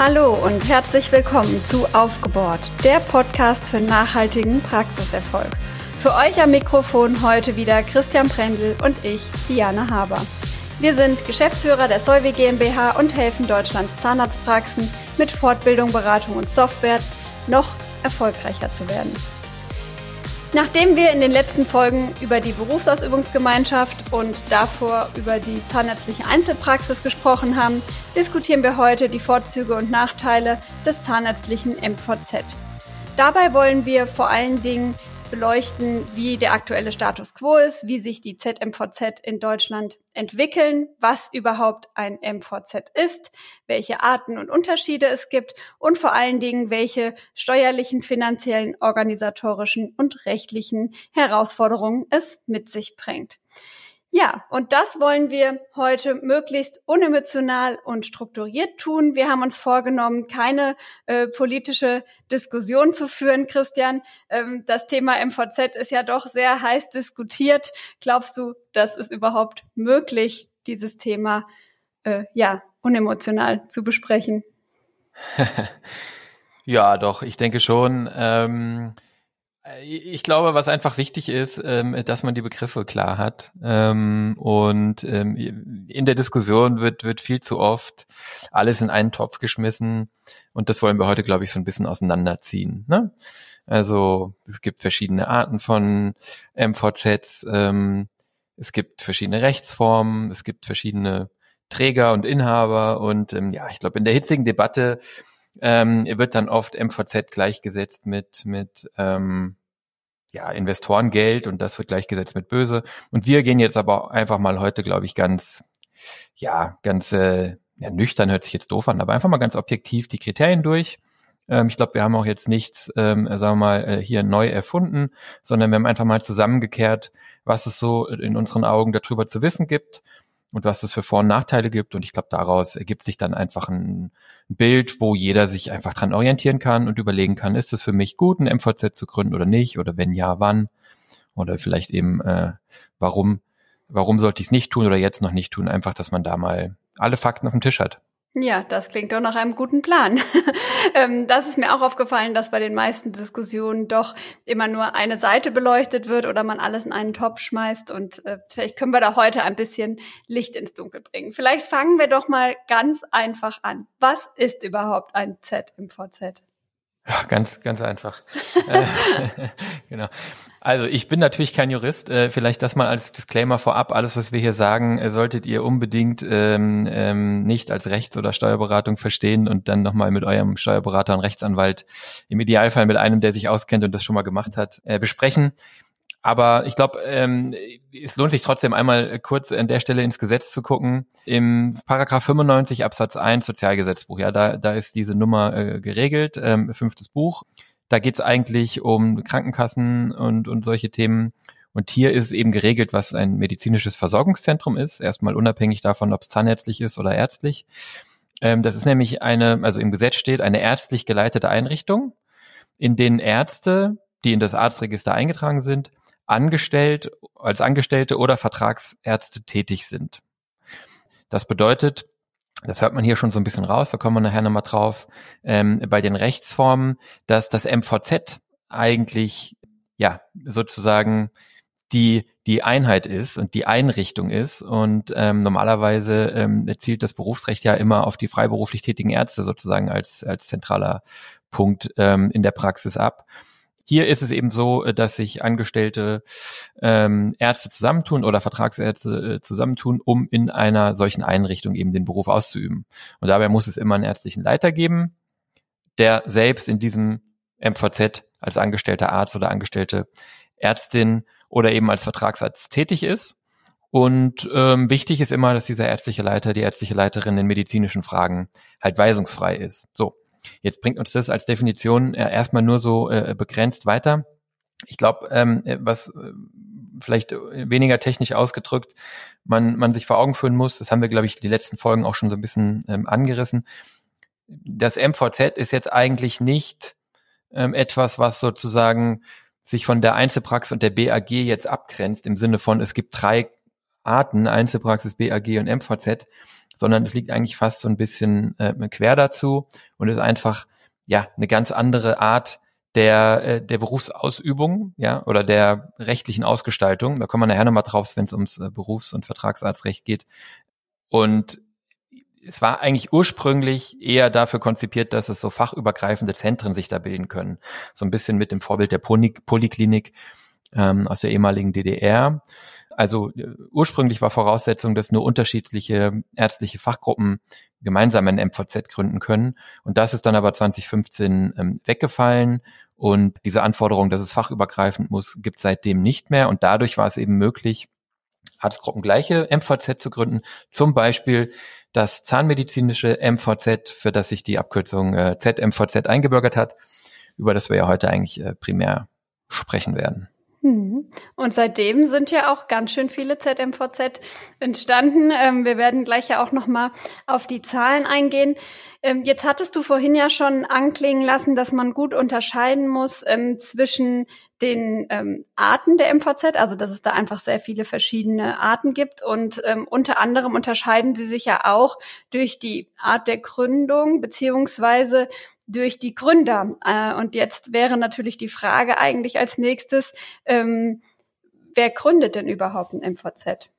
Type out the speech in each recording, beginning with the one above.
Hallo und herzlich willkommen zu Aufgebohrt, der Podcast für nachhaltigen Praxiserfolg. Für euch am Mikrofon heute wieder Christian Prendl und ich, Diana Haber. Wir sind Geschäftsführer der Solvi GmbH und helfen Deutschlands Zahnarztpraxen mit Fortbildung, Beratung und Software noch erfolgreicher zu werden. Nachdem wir in den letzten Folgen über die Berufsausübungsgemeinschaft und davor über die zahnärztliche Einzelpraxis gesprochen haben, diskutieren wir heute die Vorzüge und Nachteile des zahnärztlichen MVZ. Dabei wollen wir vor allen Dingen beleuchten, wie der aktuelle Status quo ist, wie sich die ZMVZ in Deutschland entwickeln, was überhaupt ein MVZ ist, welche Arten und Unterschiede es gibt und vor allen Dingen, welche steuerlichen, finanziellen, organisatorischen und rechtlichen Herausforderungen es mit sich bringt. Ja, und das wollen wir heute möglichst unemotional und strukturiert tun. Wir haben uns vorgenommen, keine äh, politische Diskussion zu führen, Christian. Ähm, das Thema MVZ ist ja doch sehr heiß diskutiert. Glaubst du, das ist überhaupt möglich, dieses Thema äh, ja unemotional zu besprechen? ja, doch, ich denke schon. Ähm äh, ich glaube, was einfach wichtig ist, ähm, dass man die Begriffe klar hat. Ähm, und ähm, in der Diskussion wird, wird viel zu oft alles in einen Topf geschmissen. Und das wollen wir heute, glaube ich, so ein bisschen auseinanderziehen. Ne? Also es gibt verschiedene Arten von MVZs. es gibt verschiedene Rechtsformen. Es gibt verschiedene Träger und Inhaber. Und ja, ich glaube, in der hitzigen Debatte ähm, wird dann oft MVZ gleichgesetzt mit, mit ähm, ja, Investorengeld und das wird gleichgesetzt mit böse. Und wir gehen jetzt aber einfach mal heute, glaube ich, ganz, ja, ganz äh, ja, nüchtern hört sich jetzt doof an, aber einfach mal ganz objektiv die Kriterien durch. Ähm, ich glaube, wir haben auch jetzt nichts, ähm, sagen wir mal, äh, hier neu erfunden, sondern wir haben einfach mal zusammengekehrt, was es so in unseren Augen darüber zu wissen gibt und was es für Vor- und Nachteile gibt. Und ich glaube, daraus ergibt sich dann einfach ein Bild, wo jeder sich einfach dran orientieren kann und überlegen kann, ist es für mich gut, ein MVZ zu gründen oder nicht? Oder wenn ja, wann? Oder vielleicht eben, äh, warum, warum sollte ich es nicht tun oder jetzt noch nicht tun? Einfach, dass man da mal alle Fakten auf dem Tisch hat. Ja, das klingt doch nach einem guten Plan. Ähm, das ist mir auch aufgefallen, dass bei den meisten Diskussionen doch immer nur eine Seite beleuchtet wird oder man alles in einen Topf schmeißt. Und äh, vielleicht können wir da heute ein bisschen Licht ins Dunkel bringen. Vielleicht fangen wir doch mal ganz einfach an. Was ist überhaupt ein Z im VZ? Ja, ganz, ganz einfach. Äh, genau. Also ich bin natürlich kein Jurist. Äh, vielleicht das mal als Disclaimer vorab. Alles, was wir hier sagen, äh, solltet ihr unbedingt ähm, ähm, nicht als Rechts- oder Steuerberatung verstehen und dann nochmal mit eurem Steuerberater und Rechtsanwalt, im Idealfall mit einem, der sich auskennt und das schon mal gemacht hat, äh, besprechen. Aber ich glaube, ähm, es lohnt sich trotzdem einmal kurz an der Stelle ins Gesetz zu gucken. Im Paragraph 95 Absatz 1 Sozialgesetzbuch, ja, da, da ist diese Nummer äh, geregelt, ähm, fünftes Buch. Da geht es eigentlich um Krankenkassen und, und solche Themen. Und hier ist eben geregelt, was ein medizinisches Versorgungszentrum ist, erstmal unabhängig davon, ob es zahnärztlich ist oder ärztlich. Ähm, das ist nämlich eine, also im Gesetz steht, eine ärztlich geleitete Einrichtung, in denen Ärzte, die in das Arztregister eingetragen sind, angestellt, als Angestellte oder Vertragsärzte tätig sind. Das bedeutet, das hört man hier schon so ein bisschen raus, da kommen wir nachher nochmal drauf, ähm, bei den Rechtsformen, dass das MVZ eigentlich, ja, sozusagen die, die Einheit ist und die Einrichtung ist. Und ähm, normalerweise ähm, zielt das Berufsrecht ja immer auf die freiberuflich tätigen Ärzte sozusagen als, als zentraler Punkt ähm, in der Praxis ab. Hier ist es eben so, äh, dass sich angestellte ähm, Ärzte zusammentun oder Vertragsärzte äh, zusammentun, um in einer solchen Einrichtung eben den Beruf auszuüben. Und dabei muss es immer einen ärztlichen Leiter geben, der selbst in diesem MVZ als angestellter Arzt oder angestellte Ärztin oder eben als Vertragsarzt tätig ist. Und ähm, wichtig ist immer, dass dieser ärztliche Leiter, die ärztliche Leiterin in medizinischen Fragen halt weisungsfrei ist. So. Jetzt bringt uns das als Definition äh, erstmal nur so äh, begrenzt weiter. Ich glaube, ähm, was äh, vielleicht weniger technisch ausgedrückt man, man sich vor Augen führen muss, das haben wir, glaube ich, die letzten Folgen auch schon so ein bisschen ähm, angerissen. Das MVZ ist jetzt eigentlich nicht ähm, etwas, was sozusagen sich von der Einzelpraxis und der BAG jetzt abgrenzt, im Sinne von, es gibt drei Arten, Einzelpraxis, BAG und MVZ, sondern es liegt eigentlich fast so ein bisschen äh, quer dazu und ist einfach ja eine ganz andere Art der, äh, der Berufsausübung, ja, oder der rechtlichen Ausgestaltung. Da kommen wir nachher nochmal drauf, wenn es ums äh, Berufs- und Vertragsarztrecht geht. Und es war eigentlich ursprünglich eher dafür konzipiert, dass es so fachübergreifende Zentren sich da bilden können. So ein bisschen mit dem Vorbild der Poly Polyklinik ähm, aus der ehemaligen DDR. Also äh, ursprünglich war Voraussetzung, dass nur unterschiedliche ärztliche Fachgruppen gemeinsam ein MVZ gründen können. Und das ist dann aber 2015 ähm, weggefallen. Und diese Anforderung, dass es fachübergreifend muss, gibt seitdem nicht mehr. Und dadurch war es eben möglich, arztgruppengleiche MVZ zu gründen. Zum Beispiel das zahnmedizinische MVZ, für das sich die Abkürzung äh, ZMVZ eingebürgert hat, über das wir ja heute eigentlich äh, primär sprechen werden. Hm. Und seitdem sind ja auch ganz schön viele ZMVZ entstanden. Ähm, wir werden gleich ja auch noch mal auf die Zahlen eingehen. Ähm, jetzt hattest du vorhin ja schon anklingen lassen, dass man gut unterscheiden muss ähm, zwischen den Arten der MVZ, also dass es da einfach sehr viele verschiedene Arten gibt. Und unter anderem unterscheiden sie sich ja auch durch die Art der Gründung beziehungsweise durch die Gründer. Äh, und jetzt wäre natürlich die Frage eigentlich als nächstes, ähm, wer gründet denn überhaupt ein MVZ?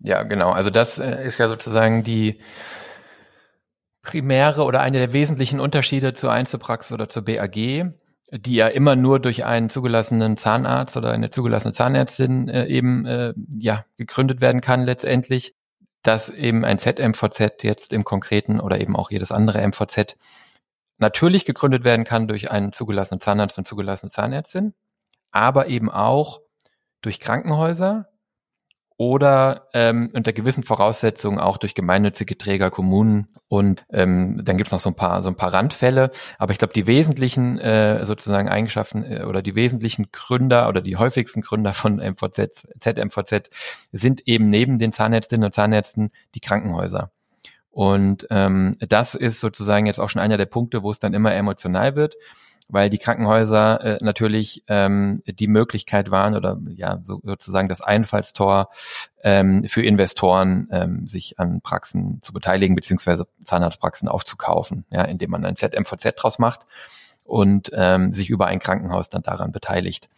Ja, genau. Also das äh, ist ja sozusagen die primäre oder eine der wesentlichen Unterschiede zur Einzelpraxis oder zur BAG, die ja immer nur durch einen zugelassenen Zahnarzt oder eine zugelassene Zahnärztin äh, eben äh, ja gegründet werden kann letztendlich, dass eben ein ZMVZ jetzt im Konkreten oder eben auch jedes andere MVZ natürlich gegründet werden kann durch einen zugelassenen Zahnarzt und zugelassene Zahnärztin, aber eben auch durch Krankenhäuser oder ähm, unter gewissen Voraussetzungen auch durch gemeinnützige Träger, Kommunen und ähm, dann gibt's noch so ein paar so ein paar Randfälle. Aber ich glaube, die wesentlichen äh, sozusagen Eigenschaften äh, oder die wesentlichen Gründer oder die häufigsten Gründer von MVZ, ZMVZ sind eben neben den Zahnärztinnen und Zahnärzten die Krankenhäuser. Und ähm, das ist sozusagen jetzt auch schon einer der Punkte, wo es dann immer emotional wird, weil die Krankenhäuser äh, natürlich ähm, die Möglichkeit waren oder ja so, sozusagen das Einfallstor ähm, für Investoren, ähm, sich an Praxen zu beteiligen beziehungsweise Zahnarztpraxen aufzukaufen, ja, indem man ein ZMVZ draus macht und ähm, sich über ein Krankenhaus dann daran beteiligt.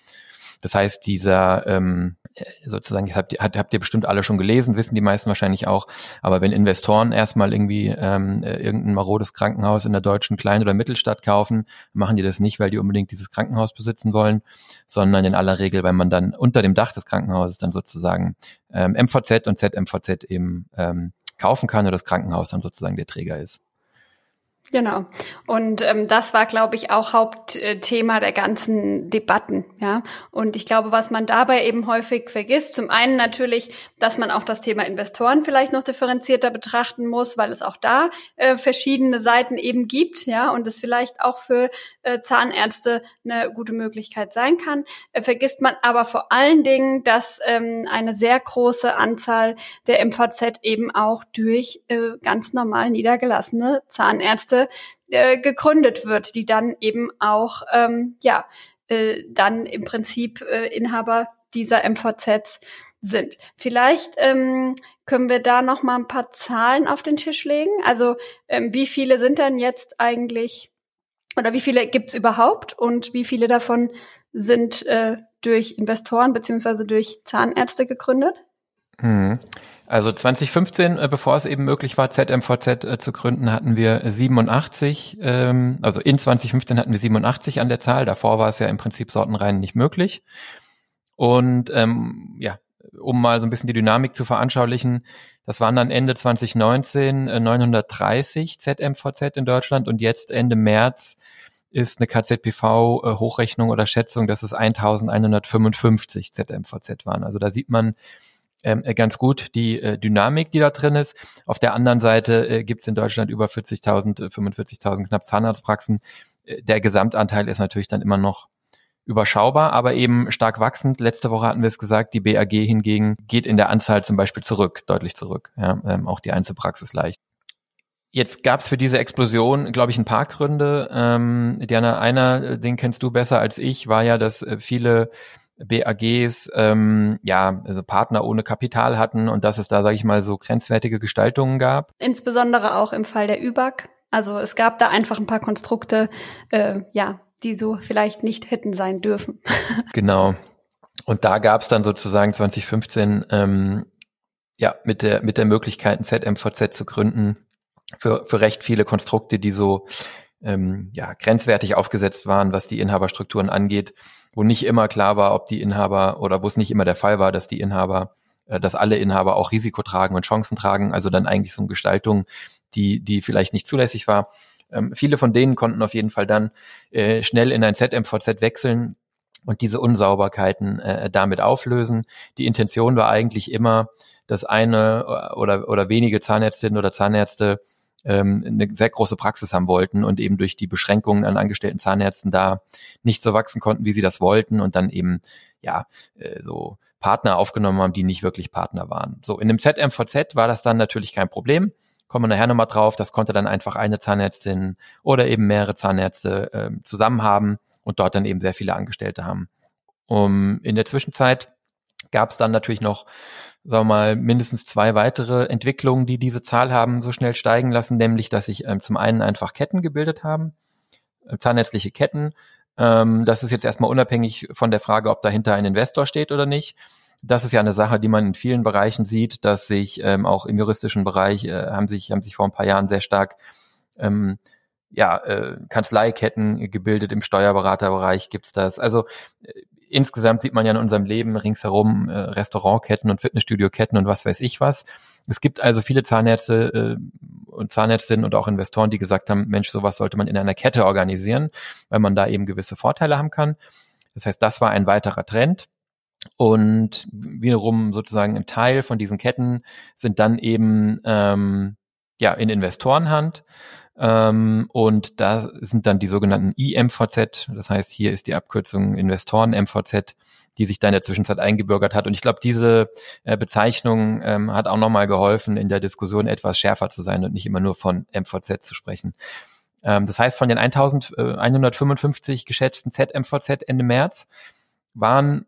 Das heißt, dieser ähm, sozusagen, habt, habt, habt ihr bestimmt alle schon gelesen, wissen die meisten wahrscheinlich auch, aber wenn Investoren erstmal irgendwie ähm, äh, irgendein marodes Krankenhaus in der deutschen Klein- oder Mittelstadt kaufen, machen die das nicht, weil die unbedingt dieses Krankenhaus besitzen wollen, sondern in aller Regel, weil man dann unter dem Dach des Krankenhauses dann sozusagen ähm, MVZ und ZMVZ eben ähm, kaufen kann und das Krankenhaus dann sozusagen der Träger ist. Genau. Und ähm, das war, glaube ich, auch Hauptthema der ganzen Debatten. Ja. Und ich glaube, was man dabei eben häufig vergisst, zum einen natürlich, dass man auch das Thema Investoren vielleicht noch differenzierter betrachten muss, weil es auch da äh, verschiedene Seiten eben gibt, ja, und es vielleicht auch für äh, Zahnärzte eine gute Möglichkeit sein kann. Äh, vergisst man aber vor allen Dingen, dass ähm, eine sehr große Anzahl der MVZ eben auch durch äh, ganz normal niedergelassene Zahnärzte äh, gegründet wird, die dann eben auch ähm, ja äh, dann im Prinzip äh, Inhaber dieser MVZs sind. Vielleicht ähm, können wir da noch mal ein paar Zahlen auf den Tisch legen. Also ähm, wie viele sind denn jetzt eigentlich oder wie viele gibt's überhaupt und wie viele davon sind äh, durch Investoren beziehungsweise durch Zahnärzte gegründet? Mhm. Also 2015, äh, bevor es eben möglich war, ZMVZ äh, zu gründen, hatten wir 87, ähm, also in 2015 hatten wir 87 an der Zahl. Davor war es ja im Prinzip sortenrein nicht möglich. Und ähm, ja, um mal so ein bisschen die Dynamik zu veranschaulichen, das waren dann Ende 2019 äh, 930 ZMVZ in Deutschland und jetzt Ende März ist eine KZPV-Hochrechnung äh, oder Schätzung, dass es 1155 ZMVZ waren. Also da sieht man, ähm, äh, ganz gut die äh, Dynamik, die da drin ist. Auf der anderen Seite äh, gibt es in Deutschland über 40.000, 45.000 knapp Zahnarztpraxen. Äh, der Gesamtanteil ist natürlich dann immer noch überschaubar, aber eben stark wachsend. Letzte Woche hatten wir es gesagt, die BAG hingegen geht in der Anzahl zum Beispiel zurück, deutlich zurück. Ja, ähm, auch die Einzelpraxis leicht. Jetzt gab es für diese Explosion, glaube ich, ein paar Gründe. Ähm, Diana, einer, den kennst du besser als ich, war ja, dass äh, viele BAGs ähm, ja also Partner ohne Kapital hatten und dass es da sage ich mal so grenzwertige Gestaltungen gab. Insbesondere auch im Fall der ÜBAG. Also es gab da einfach ein paar Konstrukte, äh, ja, die so vielleicht nicht hätten sein dürfen. genau. Und da gab es dann sozusagen 2015 ähm, ja mit der mit der Möglichkeit ein ZMVZ zu gründen für für recht viele Konstrukte, die so ähm, ja grenzwertig aufgesetzt waren, was die Inhaberstrukturen angeht wo nicht immer klar war, ob die Inhaber oder wo es nicht immer der Fall war, dass die Inhaber, äh, dass alle Inhaber auch Risiko tragen und Chancen tragen, also dann eigentlich so eine Gestaltung, die, die vielleicht nicht zulässig war. Ähm, viele von denen konnten auf jeden Fall dann äh, schnell in ein ZMVZ wechseln und diese Unsauberkeiten äh, damit auflösen. Die Intention war eigentlich immer, dass eine oder, oder wenige Zahnärztinnen oder Zahnärzte ähm, eine sehr große Praxis haben wollten und eben durch die Beschränkungen an angestellten Zahnärzten da nicht so wachsen konnten, wie sie das wollten und dann eben ja äh, so Partner aufgenommen haben, die nicht wirklich Partner waren. So in dem ZMVZ war das dann natürlich kein Problem. Kommen wir nachher nochmal drauf. Das konnte dann einfach eine Zahnärztin oder eben mehrere Zahnärzte äh, zusammen haben und dort dann eben sehr viele Angestellte haben. Um, in der Zwischenzeit gab es dann natürlich noch sagen wir mal, mindestens zwei weitere Entwicklungen, die diese Zahl haben so schnell steigen lassen, nämlich, dass sich ähm, zum einen einfach Ketten gebildet haben, äh, zahnärztliche Ketten. Ähm, das ist jetzt erstmal unabhängig von der Frage, ob dahinter ein Investor steht oder nicht. Das ist ja eine Sache, die man in vielen Bereichen sieht, dass sich ähm, auch im juristischen Bereich äh, haben sich haben sich vor ein paar Jahren sehr stark ähm, ja, äh, Kanzleiketten gebildet, im Steuerberaterbereich gibt's das. Also äh, insgesamt sieht man ja in unserem Leben ringsherum äh, Restaurantketten und Fitnessstudio-Ketten und was weiß ich was. Es gibt also viele Zahnärzte äh, und Zahnärztinnen und auch Investoren, die gesagt haben, Mensch, sowas sollte man in einer Kette organisieren, weil man da eben gewisse Vorteile haben kann. Das heißt, das war ein weiterer Trend. Und wiederum sozusagen ein Teil von diesen Ketten sind dann eben ähm, ja in Investorenhand. Ähm, und da sind dann die sogenannten IMVZ, das heißt, hier ist die Abkürzung Investoren MVZ, die sich da in der Zwischenzeit eingebürgert hat. Und ich glaube, diese äh, Bezeichnung ähm, hat auch nochmal geholfen, in der Diskussion etwas schärfer zu sein und nicht immer nur von MVZ zu sprechen. Ähm, das heißt, von den 1155 geschätzten ZMVZ Ende März waren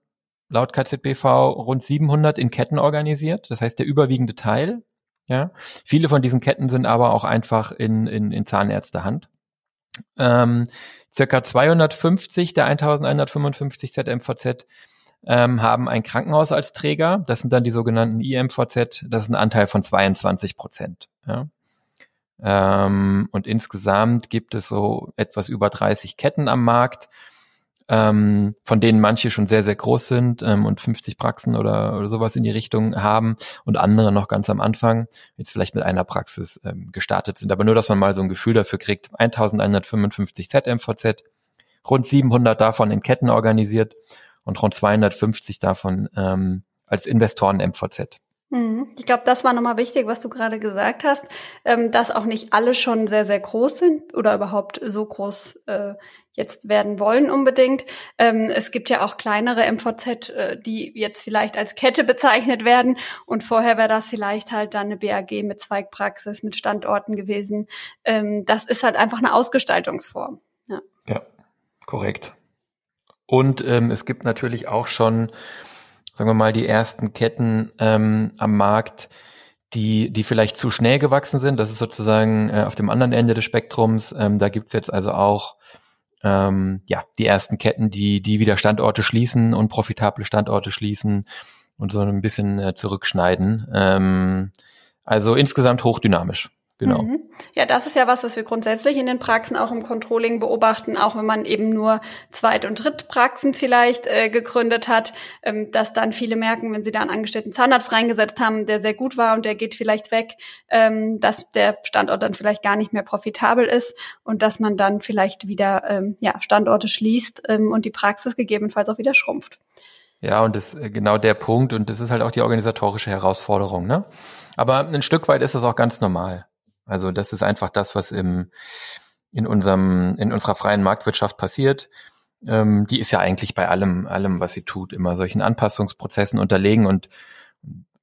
laut KZBV rund 700 in Ketten organisiert. Das heißt, der überwiegende Teil ja, viele von diesen Ketten sind aber auch einfach in, in, in Zahnärztehand. Ähm, circa 250 der 1155 ZMVZ ähm, haben ein Krankenhaus als Träger. Das sind dann die sogenannten IMVZ. Das ist ein Anteil von 22 Prozent. Ja. Ähm, und insgesamt gibt es so etwas über 30 Ketten am Markt ähm, von denen manche schon sehr, sehr groß sind ähm, und 50 Praxen oder, oder sowas in die Richtung haben und andere noch ganz am Anfang, jetzt vielleicht mit einer Praxis ähm, gestartet sind. Aber nur, dass man mal so ein Gefühl dafür kriegt, 1155 ZMVZ, rund 700 davon in Ketten organisiert und rund 250 davon ähm, als Investoren MVZ. Mhm. Ich glaube, das war nochmal wichtig, was du gerade gesagt hast, ähm, dass auch nicht alle schon sehr, sehr groß sind oder überhaupt so groß äh, jetzt werden wollen unbedingt. Ähm, es gibt ja auch kleinere MVZ, äh, die jetzt vielleicht als Kette bezeichnet werden und vorher wäre das vielleicht halt dann eine BAG mit Zweigpraxis, mit Standorten gewesen. Ähm, das ist halt einfach eine Ausgestaltungsform. Ja, ja korrekt. Und ähm, es gibt natürlich auch schon sagen wir mal, die ersten Ketten ähm, am Markt, die, die vielleicht zu schnell gewachsen sind. Das ist sozusagen äh, auf dem anderen Ende des Spektrums. Ähm, da gibt's jetzt also auch ähm, ja, die ersten Ketten, die, die wieder Standorte schließen und profitable Standorte schließen und so ein bisschen äh, zurückschneiden. Ähm, also insgesamt hochdynamisch. Genau. Mhm. Ja, das ist ja was, was wir grundsätzlich in den Praxen auch im Controlling beobachten, auch wenn man eben nur Zweit- und Drittpraxen vielleicht äh, gegründet hat, ähm, dass dann viele merken, wenn sie da einen angestellten Zahnarzt reingesetzt haben, der sehr gut war und der geht vielleicht weg, ähm, dass der Standort dann vielleicht gar nicht mehr profitabel ist und dass man dann vielleicht wieder ähm, ja, Standorte schließt ähm, und die Praxis gegebenenfalls auch wieder schrumpft. Ja, und das ist äh, genau der Punkt und das ist halt auch die organisatorische Herausforderung, ne? Aber ein Stück weit ist das auch ganz normal. Also das ist einfach das, was im, in unserem, in unserer freien Marktwirtschaft passiert. Ähm, die ist ja eigentlich bei allem, allem, was sie tut, immer solchen Anpassungsprozessen unterlegen und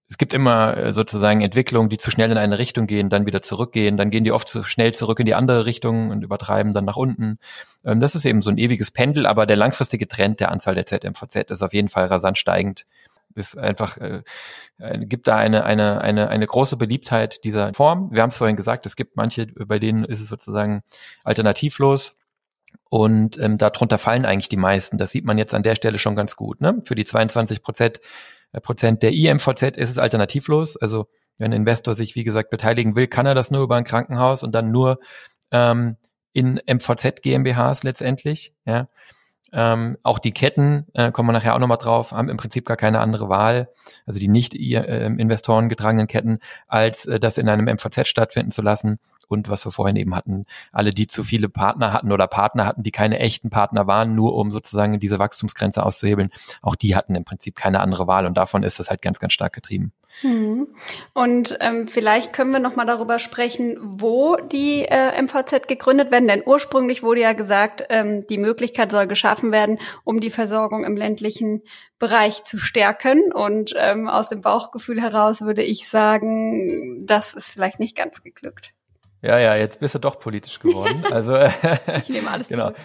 es gibt immer äh, sozusagen Entwicklungen, die zu schnell in eine Richtung gehen, dann wieder zurückgehen, dann gehen die oft zu schnell zurück in die andere Richtung und übertreiben dann nach unten. Ähm, das ist eben so ein ewiges Pendel, aber der langfristige Trend der Anzahl der ZMVZ ist auf jeden Fall rasant steigend. Es einfach äh, gibt da eine eine eine eine große Beliebtheit dieser Form. Wir haben es vorhin gesagt, es gibt manche, bei denen ist es sozusagen alternativlos. Und ähm, darunter fallen eigentlich die meisten. Das sieht man jetzt an der Stelle schon ganz gut. Ne? Für die 22 Prozent äh, Prozent der IMVZ ist es alternativlos. Also wenn ein Investor sich, wie gesagt, beteiligen will, kann er das nur über ein Krankenhaus und dann nur ähm, in MVZ GmbHs letztendlich. Ja. Ähm, auch die Ketten, äh, kommen wir nachher auch nochmal drauf, haben im Prinzip gar keine andere Wahl, also die nicht äh, Investoren getragenen Ketten, als äh, das in einem MVZ stattfinden zu lassen und was wir vorhin eben hatten, alle, die zu viele Partner hatten oder Partner hatten, die keine echten Partner waren, nur um sozusagen diese Wachstumsgrenze auszuhebeln, auch die hatten im Prinzip keine andere Wahl und davon ist es halt ganz, ganz stark getrieben. Hm. Und ähm, vielleicht können wir noch mal darüber sprechen, wo die äh, MVZ gegründet werden, denn ursprünglich wurde ja gesagt, ähm, die Möglichkeit soll geschaffen werden, um die Versorgung im ländlichen Bereich zu stärken. Und ähm, aus dem Bauchgefühl heraus würde ich sagen, das ist vielleicht nicht ganz geglückt. Ja, ja, jetzt bist du doch politisch geworden. Also ich nehme alles genau. Zurück.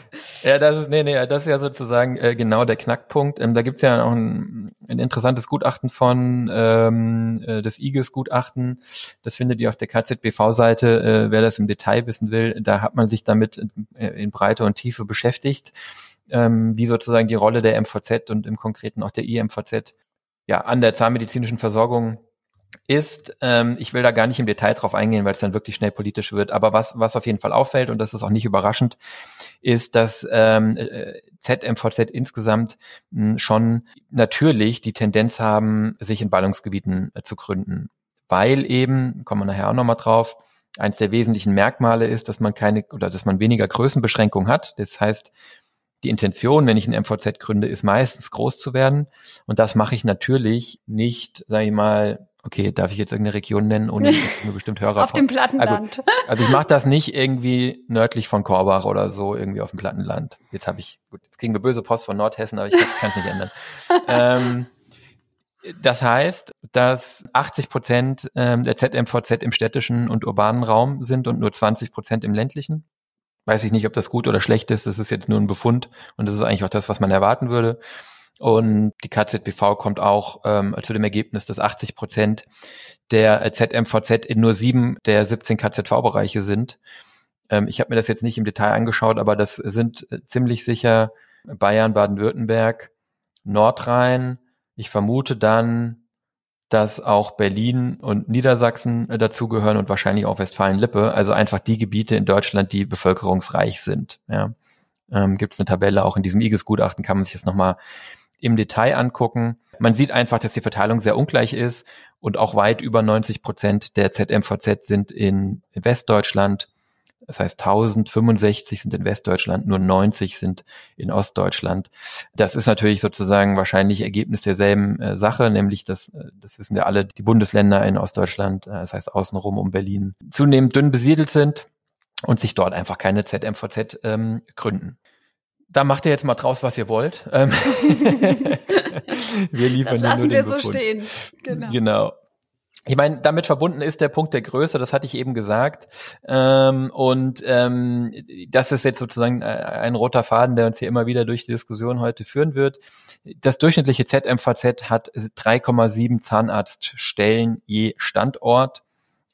Ja, das ist nee, nee, das ist ja sozusagen äh, genau der Knackpunkt. Ähm, da gibt's ja auch ein, ein interessantes Gutachten von ähm, äh, das IGES Gutachten. Das findet ihr auf der KZBV-Seite. Äh, wer das im Detail wissen will, da hat man sich damit äh, in Breite und Tiefe beschäftigt, ähm, wie sozusagen die Rolle der MVZ und im Konkreten auch der IMVZ ja an der zahnmedizinischen Versorgung ist, ähm, ich will da gar nicht im Detail drauf eingehen, weil es dann wirklich schnell politisch wird, aber was, was auf jeden Fall auffällt, und das ist auch nicht überraschend, ist, dass ähm, äh, ZMVZ insgesamt mh, hm, schon natürlich die Tendenz haben, sich in Ballungsgebieten äh, zu gründen. Weil eben, kommen wir nachher auch nochmal drauf, eins der wesentlichen Merkmale ist, dass man keine oder dass man weniger Größenbeschränkung hat. Das heißt, die Intention, wenn ich ein MVZ gründe, ist meistens groß zu werden. Und das mache ich natürlich nicht, sage ich mal, okay, darf ich jetzt irgendeine Region nennen, ohne mir bestimmt Hörer Auf dem Plattenland. Also, also ich mache das nicht irgendwie nördlich von Korbach oder so, irgendwie auf dem Plattenland. Jetzt habe ich, gut, jetzt kriegen wir böse Post von Nordhessen, aber ich kann es nicht ändern. ähm, das heißt, dass 80 Prozent ähm, der ZMVZ im städtischen und urbanen Raum sind und nur 20 Prozent im ländlichen. Weiß ich nicht, ob das gut oder schlecht ist. Das ist jetzt nur ein Befund und das ist eigentlich auch das, was man erwarten würde. Und die KZBV kommt auch ähm, zu dem Ergebnis, dass 80 Prozent der ZMVZ in nur sieben der 17 KZV-Bereiche sind. Ähm, ich habe mir das jetzt nicht im Detail angeschaut, aber das sind äh, ziemlich sicher Bayern, Baden-Württemberg, Nordrhein. Ich vermute dann, dass auch Berlin und Niedersachsen äh, dazugehören und wahrscheinlich auch Westfalen-Lippe. Also einfach die Gebiete in Deutschland, die bevölkerungsreich sind. Ja. Ähm, Gibt es eine Tabelle, auch in diesem IGES-Gutachten kann man sich das nochmal im Detail angucken. Man sieht einfach, dass die Verteilung sehr ungleich ist und auch weit über 90 Prozent der ZMVZ sind in Westdeutschland. Das heißt, 1065 sind in Westdeutschland, nur 90 sind in Ostdeutschland. Das ist natürlich sozusagen wahrscheinlich Ergebnis derselben äh, Sache, nämlich dass, äh, das wissen wir alle, die Bundesländer in Ostdeutschland, äh, das heißt außenrum um Berlin, zunehmend dünn besiedelt sind und sich dort einfach keine ZMVZ ähm, gründen da macht ihr jetzt mal draus, was ihr wollt. Ähm, wir liefern das lassen nur den wir Befund. so stehen. Genau. genau. Ich meine, damit verbunden ist der Punkt der Größe, das hatte ich eben gesagt. Ähm, und ähm, das ist jetzt sozusagen äh, ein roter Faden, der uns hier immer wieder durch die Diskussion heute führen wird. Das durchschnittliche ZMVZ hat 3,7 Zahnarztstellen je Standort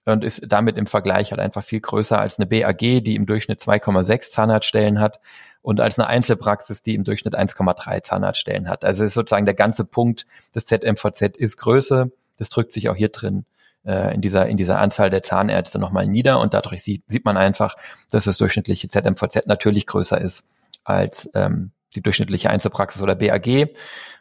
und ist damit im Vergleich halt einfach viel größer als eine BAG, die im Durchschnitt 2,6 Zahnarztstellen hat und als eine Einzelpraxis, die im Durchschnitt 1,3 Zahnarztstellen hat. Also ist sozusagen der ganze Punkt des ZMVZ ist Größe. Das drückt sich auch hier drin äh, in dieser in dieser Anzahl der Zahnärzte nochmal nieder und dadurch sieht, sieht man einfach, dass das durchschnittliche ZMVZ natürlich größer ist als ähm, die durchschnittliche Einzelpraxis oder BAG,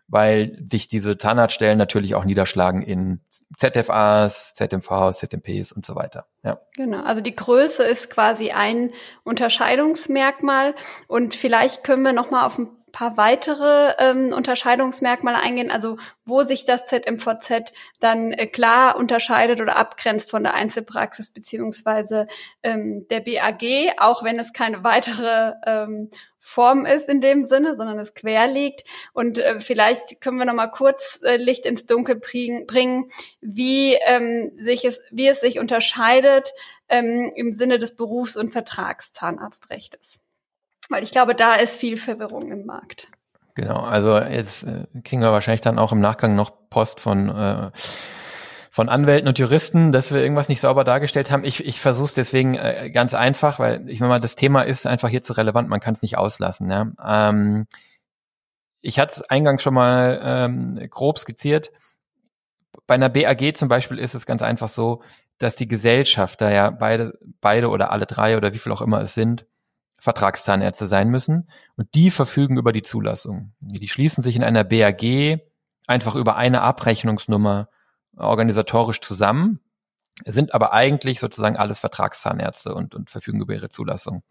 weil sich diese Zahnarztstellen natürlich auch niederschlagen in ZFAs, ZMVs, ZMPs und so weiter. Ja. Genau, also die Größe ist quasi ein Unterscheidungsmerkmal und vielleicht können wir noch mal auf ein paar weitere ähm, Unterscheidungsmerkmale eingehen, also wo sich das ZMVZ dann äh, klar unterscheidet oder abgrenzt von der Einzelpraxis beziehungsweise ähm, der BAG, auch wenn es keine weitere ähm, Form ist in dem Sinne, sondern es quer liegt. Und äh, vielleicht können wir noch mal kurz äh, Licht ins Dunkel bringen, bringen wie ähm, sich es, wie es sich unterscheidet ähm, im Sinne des Berufs- und Vertragszahnarztrechtes. Weil ich glaube, da ist viel Verwirrung im Markt. Genau, also jetzt äh, kriegen wir wahrscheinlich dann auch im Nachgang noch Post von äh, von Anwälten und Juristen, dass wir irgendwas nicht sauber dargestellt haben. Ich, ich versuche es deswegen äh, ganz einfach, weil ich meine mal, das Thema ist einfach hier zu relevant, man kann es nicht auslassen. Ja? Ähm, ich hatte es eingangs schon mal ähm, grob skizziert. Bei einer BAG zum Beispiel ist es ganz einfach so, dass die Gesellschafter ja beide, beide oder alle drei oder wie viel auch immer es sind, Vertragszahnärzte sein müssen und die verfügen über die Zulassung. Die schließen sich in einer BAG einfach über eine Abrechnungsnummer organisatorisch zusammen, sind aber eigentlich sozusagen alles Vertragszahnärzte und, und verfügen über ihre Zulassung.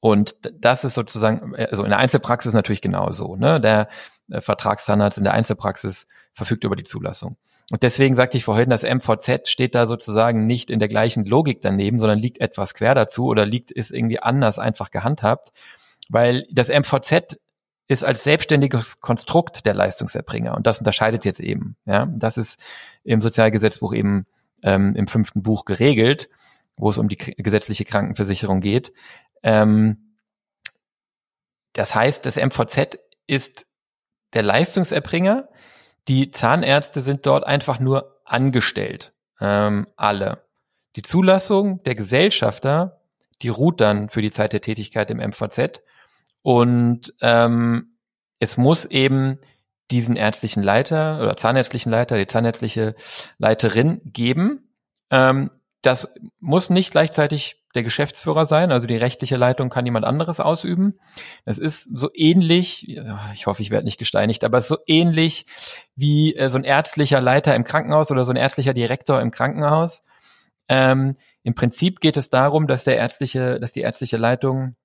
Und das ist sozusagen, also in der Einzelpraxis natürlich genauso. Ne? Der, der Vertragszahnarzt in der Einzelpraxis verfügt über die Zulassung. Und deswegen sagte ich vorhin, das MVZ steht da sozusagen nicht in der gleichen Logik daneben, sondern liegt etwas quer dazu oder liegt, ist irgendwie anders einfach gehandhabt, weil das MVZ ist als selbstständiges Konstrukt der Leistungserbringer. Und das unterscheidet jetzt eben. Ja, das ist im Sozialgesetzbuch eben ähm, im fünften Buch geregelt, wo es um die gesetzliche Krankenversicherung geht. Ähm, das heißt, das MVZ ist der Leistungserbringer. Die Zahnärzte sind dort einfach nur angestellt. Ähm, alle. Die Zulassung der Gesellschafter, die ruht dann für die Zeit der Tätigkeit im MVZ und ähm, es muss eben diesen ärztlichen Leiter oder zahnärztlichen Leiter, die zahnärztliche Leiterin geben. Ähm, das muss nicht gleichzeitig der Geschäftsführer sein, also die rechtliche Leitung kann jemand anderes ausüben. Das ist so ähnlich, ich hoffe, ich werde nicht gesteinigt, aber so ähnlich wie äh, so ein ärztlicher Leiter im Krankenhaus oder so ein ärztlicher Direktor im Krankenhaus. Ähm, Im Prinzip geht es darum, dass der ärztliche, dass die ärztliche Leitung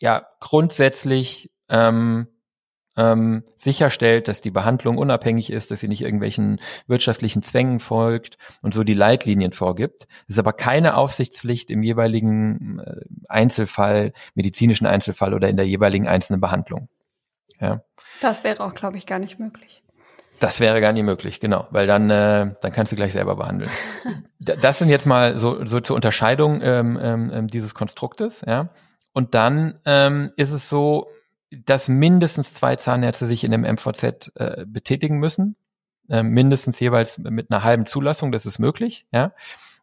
ja grundsätzlich ähm, ähm, sicherstellt, dass die Behandlung unabhängig ist, dass sie nicht irgendwelchen wirtschaftlichen Zwängen folgt und so die Leitlinien vorgibt. Es ist aber keine Aufsichtspflicht im jeweiligen äh, Einzelfall, medizinischen Einzelfall oder in der jeweiligen einzelnen Behandlung. Ja. Das wäre auch, glaube ich, gar nicht möglich. Das wäre gar nicht möglich, genau, weil dann, äh, dann kannst du gleich selber behandeln. das sind jetzt mal so, so zur Unterscheidung ähm, ähm, dieses Konstruktes, ja. Und dann ähm, ist es so, dass mindestens zwei Zahnärzte sich in dem MVZ äh, betätigen müssen. Äh, mindestens jeweils mit einer halben Zulassung, das ist möglich, ja.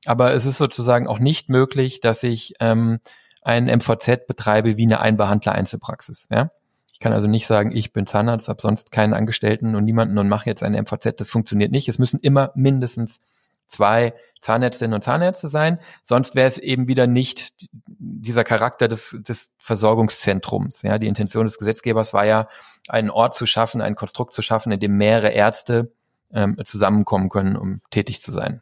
Aber es ist sozusagen auch nicht möglich, dass ich ähm, ein MVZ betreibe wie eine Einbehandler-Einzelpraxis, ja. Ich kann also nicht sagen, ich bin Zahnarzt, habe sonst keinen Angestellten und niemanden und mache jetzt ein MVZ. Das funktioniert nicht. Es müssen immer mindestens zwei Zahnärztinnen und Zahnärzte sein. Sonst wäre es eben wieder nicht dieser Charakter des, des Versorgungszentrums. Ja, die Intention des Gesetzgebers war ja, einen Ort zu schaffen, ein Konstrukt zu schaffen, in dem mehrere Ärzte ähm, zusammenkommen können, um tätig zu sein.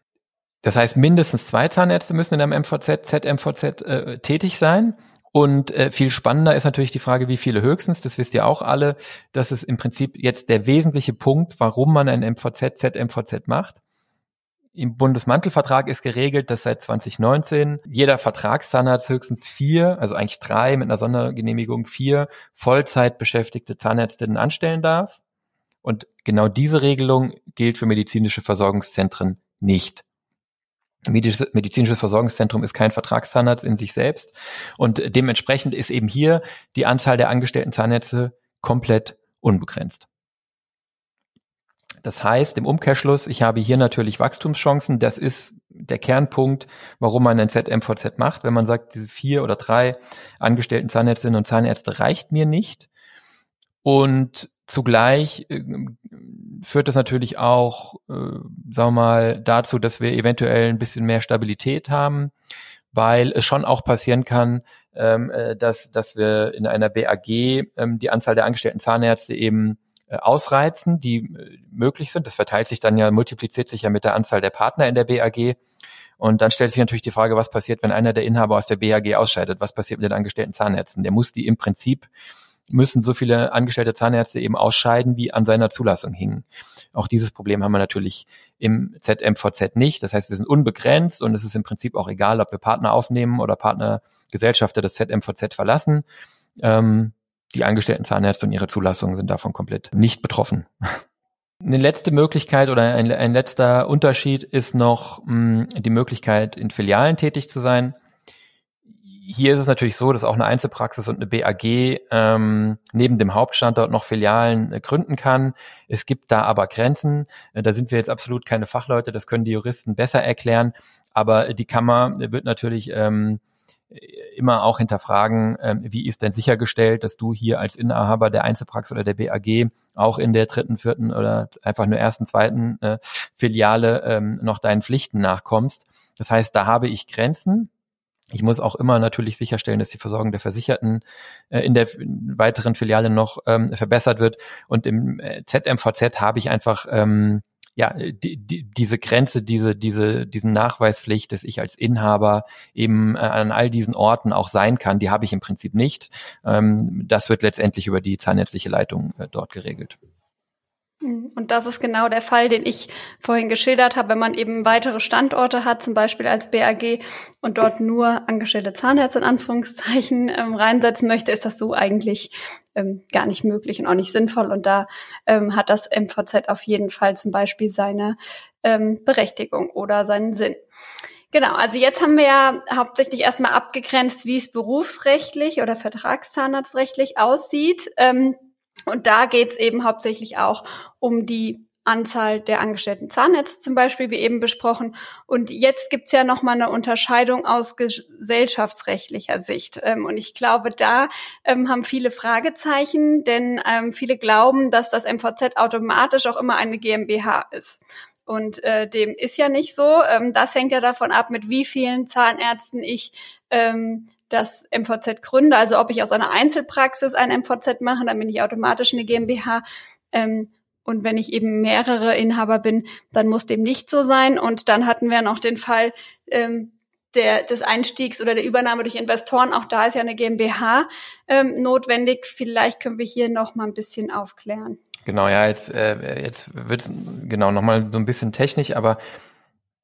Das heißt, mindestens zwei Zahnärzte müssen in einem MVZ, ZMVZ äh, tätig sein. Und äh, viel spannender ist natürlich die Frage, wie viele höchstens, das wisst ihr auch alle, das ist im Prinzip jetzt der wesentliche Punkt, warum man ein MVZ, ZMVZ macht. Im Bundesmantelvertrag ist geregelt, dass seit 2019 jeder Vertragszahnarzt höchstens vier, also eigentlich drei mit einer Sondergenehmigung vier Vollzeit beschäftigte Zahnärztinnen anstellen darf. Und genau diese Regelung gilt für medizinische Versorgungszentren nicht. Medizinisches Versorgungszentrum ist kein Vertragszahnarzt in sich selbst und dementsprechend ist eben hier die Anzahl der angestellten Zahnärzte komplett unbegrenzt. Das heißt, im Umkehrschluss, ich habe hier natürlich Wachstumschancen. Das ist der Kernpunkt, warum man ein ZMVZ macht. Wenn man sagt, diese vier oder drei angestellten Zahnärztinnen und Zahnärzte reicht mir nicht. Und zugleich äh, führt das natürlich auch, äh, sagen wir mal, dazu, dass wir eventuell ein bisschen mehr Stabilität haben, weil es schon auch passieren kann, ähm, äh, dass, dass wir in einer BAG ähm, die Anzahl der angestellten Zahnärzte eben ausreizen, die äh, möglich sind. Das verteilt sich dann ja, multipliziert sich ja mit der Anzahl der Partner in der BAG. Und dann stellt sich natürlich die Frage, was passiert, wenn einer der Inhaber aus der BAG ausscheidet? Was passiert mit den angestellten Zahnärzten? Der muss die im Prinzip müssen so viele angestellte Zahnärzte eben ausscheiden, wie an seiner Zulassung hingen. Auch dieses Problem haben wir natürlich im ZMVZ nicht. Das heißt, wir sind unbegrenzt und es ist im Prinzip auch egal, ob wir Partner aufnehmen oder Partnergesellschafter des ZMVZ verlassen. Ähm, die angestellten Zahnärzte und ihre Zulassungen sind davon komplett nicht betroffen. Eine letzte Möglichkeit oder ein, ein letzter Unterschied ist noch mh, die Möglichkeit, in Filialen tätig zu sein hier ist es natürlich so, dass auch eine Einzelpraxis und eine BAG ähm, neben dem Hauptstandort noch Filialen äh, gründen kann. Es gibt da aber Grenzen. Äh, da sind wir jetzt absolut keine Fachleute, das können die Juristen besser erklären. Aber die Kammer wird natürlich ähm, immer auch hinterfragen, ähm, wie ist denn sichergestellt, dass du hier als Inhaber der Einzelpraxis oder der BAG auch in der dritten, vierten oder einfach nur ersten, zweiten äh, Filiale ähm, noch deinen Pflichten nachkommst. Das heißt, da habe ich Grenzen ich muss auch immer natürlich sicherstellen, dass die Versorgung der Versicherten äh, in der weiteren Filiale noch ähm, verbessert wird. Und im äh, ZMVZ habe ich einfach ja die, die, diese Grenze, diese diese diesen Nachweispflicht, dass ich als Inhaber eben äh, an all diesen Orten auch sein kann, die habe ich im Prinzip nicht. Ähm, das wird letztendlich über die zahnärztliche Leitung äh, dort geregelt. Und das ist genau der Fall, den ich vorhin geschildert habe, wenn man eben weitere Standorte hat, zum Beispiel als BAG und dort nur angestellte Zahnärzte in Anführungszeichen ähm, reinsetzen möchte, ist das so eigentlich ähm, gar nicht möglich und auch nicht sinnvoll. Und da ähm, hat das MVZ auf jeden Fall zum Beispiel seine ähm, Berechtigung oder seinen Sinn. Genau, also jetzt haben wir ja hauptsächlich erstmal abgegrenzt, wie es berufsrechtlich oder vertragszahnarztrechtlich aussieht. Ähm, und da geht's eben hauptsächlich auch um die Anzahl der angestellten Zahnärzte zum Beispiel, wie eben besprochen. Und jetzt gibt's ja nochmal eine Unterscheidung aus gesellschaftsrechtlicher Sicht. Ähm, und ich glaube, da ähm, haben viele Fragezeichen, denn ähm, viele glauben, dass das MVZ automatisch auch immer eine GmbH ist. Und äh, dem ist ja nicht so. Ähm, das hängt ja davon ab, mit wie vielen Zahnärzten ich ähm, das MVZ gründe, also ob ich aus einer Einzelpraxis ein MVZ mache, dann bin ich automatisch eine GmbH. Ähm, und wenn ich eben mehrere Inhaber bin, dann muss dem nicht so sein. Und dann hatten wir noch den Fall ähm, der, des Einstiegs oder der Übernahme durch Investoren. Auch da ist ja eine GmbH ähm, notwendig. Vielleicht können wir hier noch mal ein bisschen aufklären. Genau, ja, jetzt, äh, jetzt wird genau noch mal so ein bisschen technisch, aber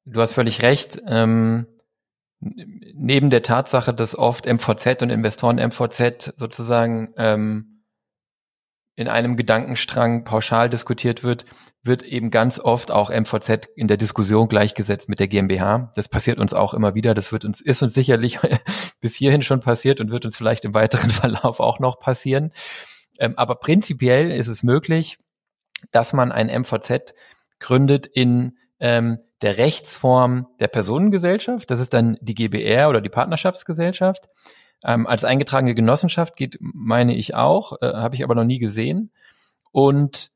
du hast völlig recht. Ähm, neben der Tatsache, dass oft MVZ und Investoren MVZ sozusagen ähm, in einem Gedankenstrang pauschal diskutiert wird, wird eben ganz oft auch MVZ in der Diskussion gleichgesetzt mit der GmbH. Das passiert uns auch immer wieder. Das wird uns, ist uns sicherlich bis hierhin schon passiert und wird uns vielleicht im weiteren Verlauf auch noch passieren. Ähm, aber prinzipiell ist es möglich, dass man ein MVZ gründet in ähm, der Rechtsform der Personengesellschaft. Das ist dann die GBR oder die Partnerschaftsgesellschaft. Ähm, als eingetragene Genossenschaft geht, meine ich auch, äh, habe ich aber noch nie gesehen. Und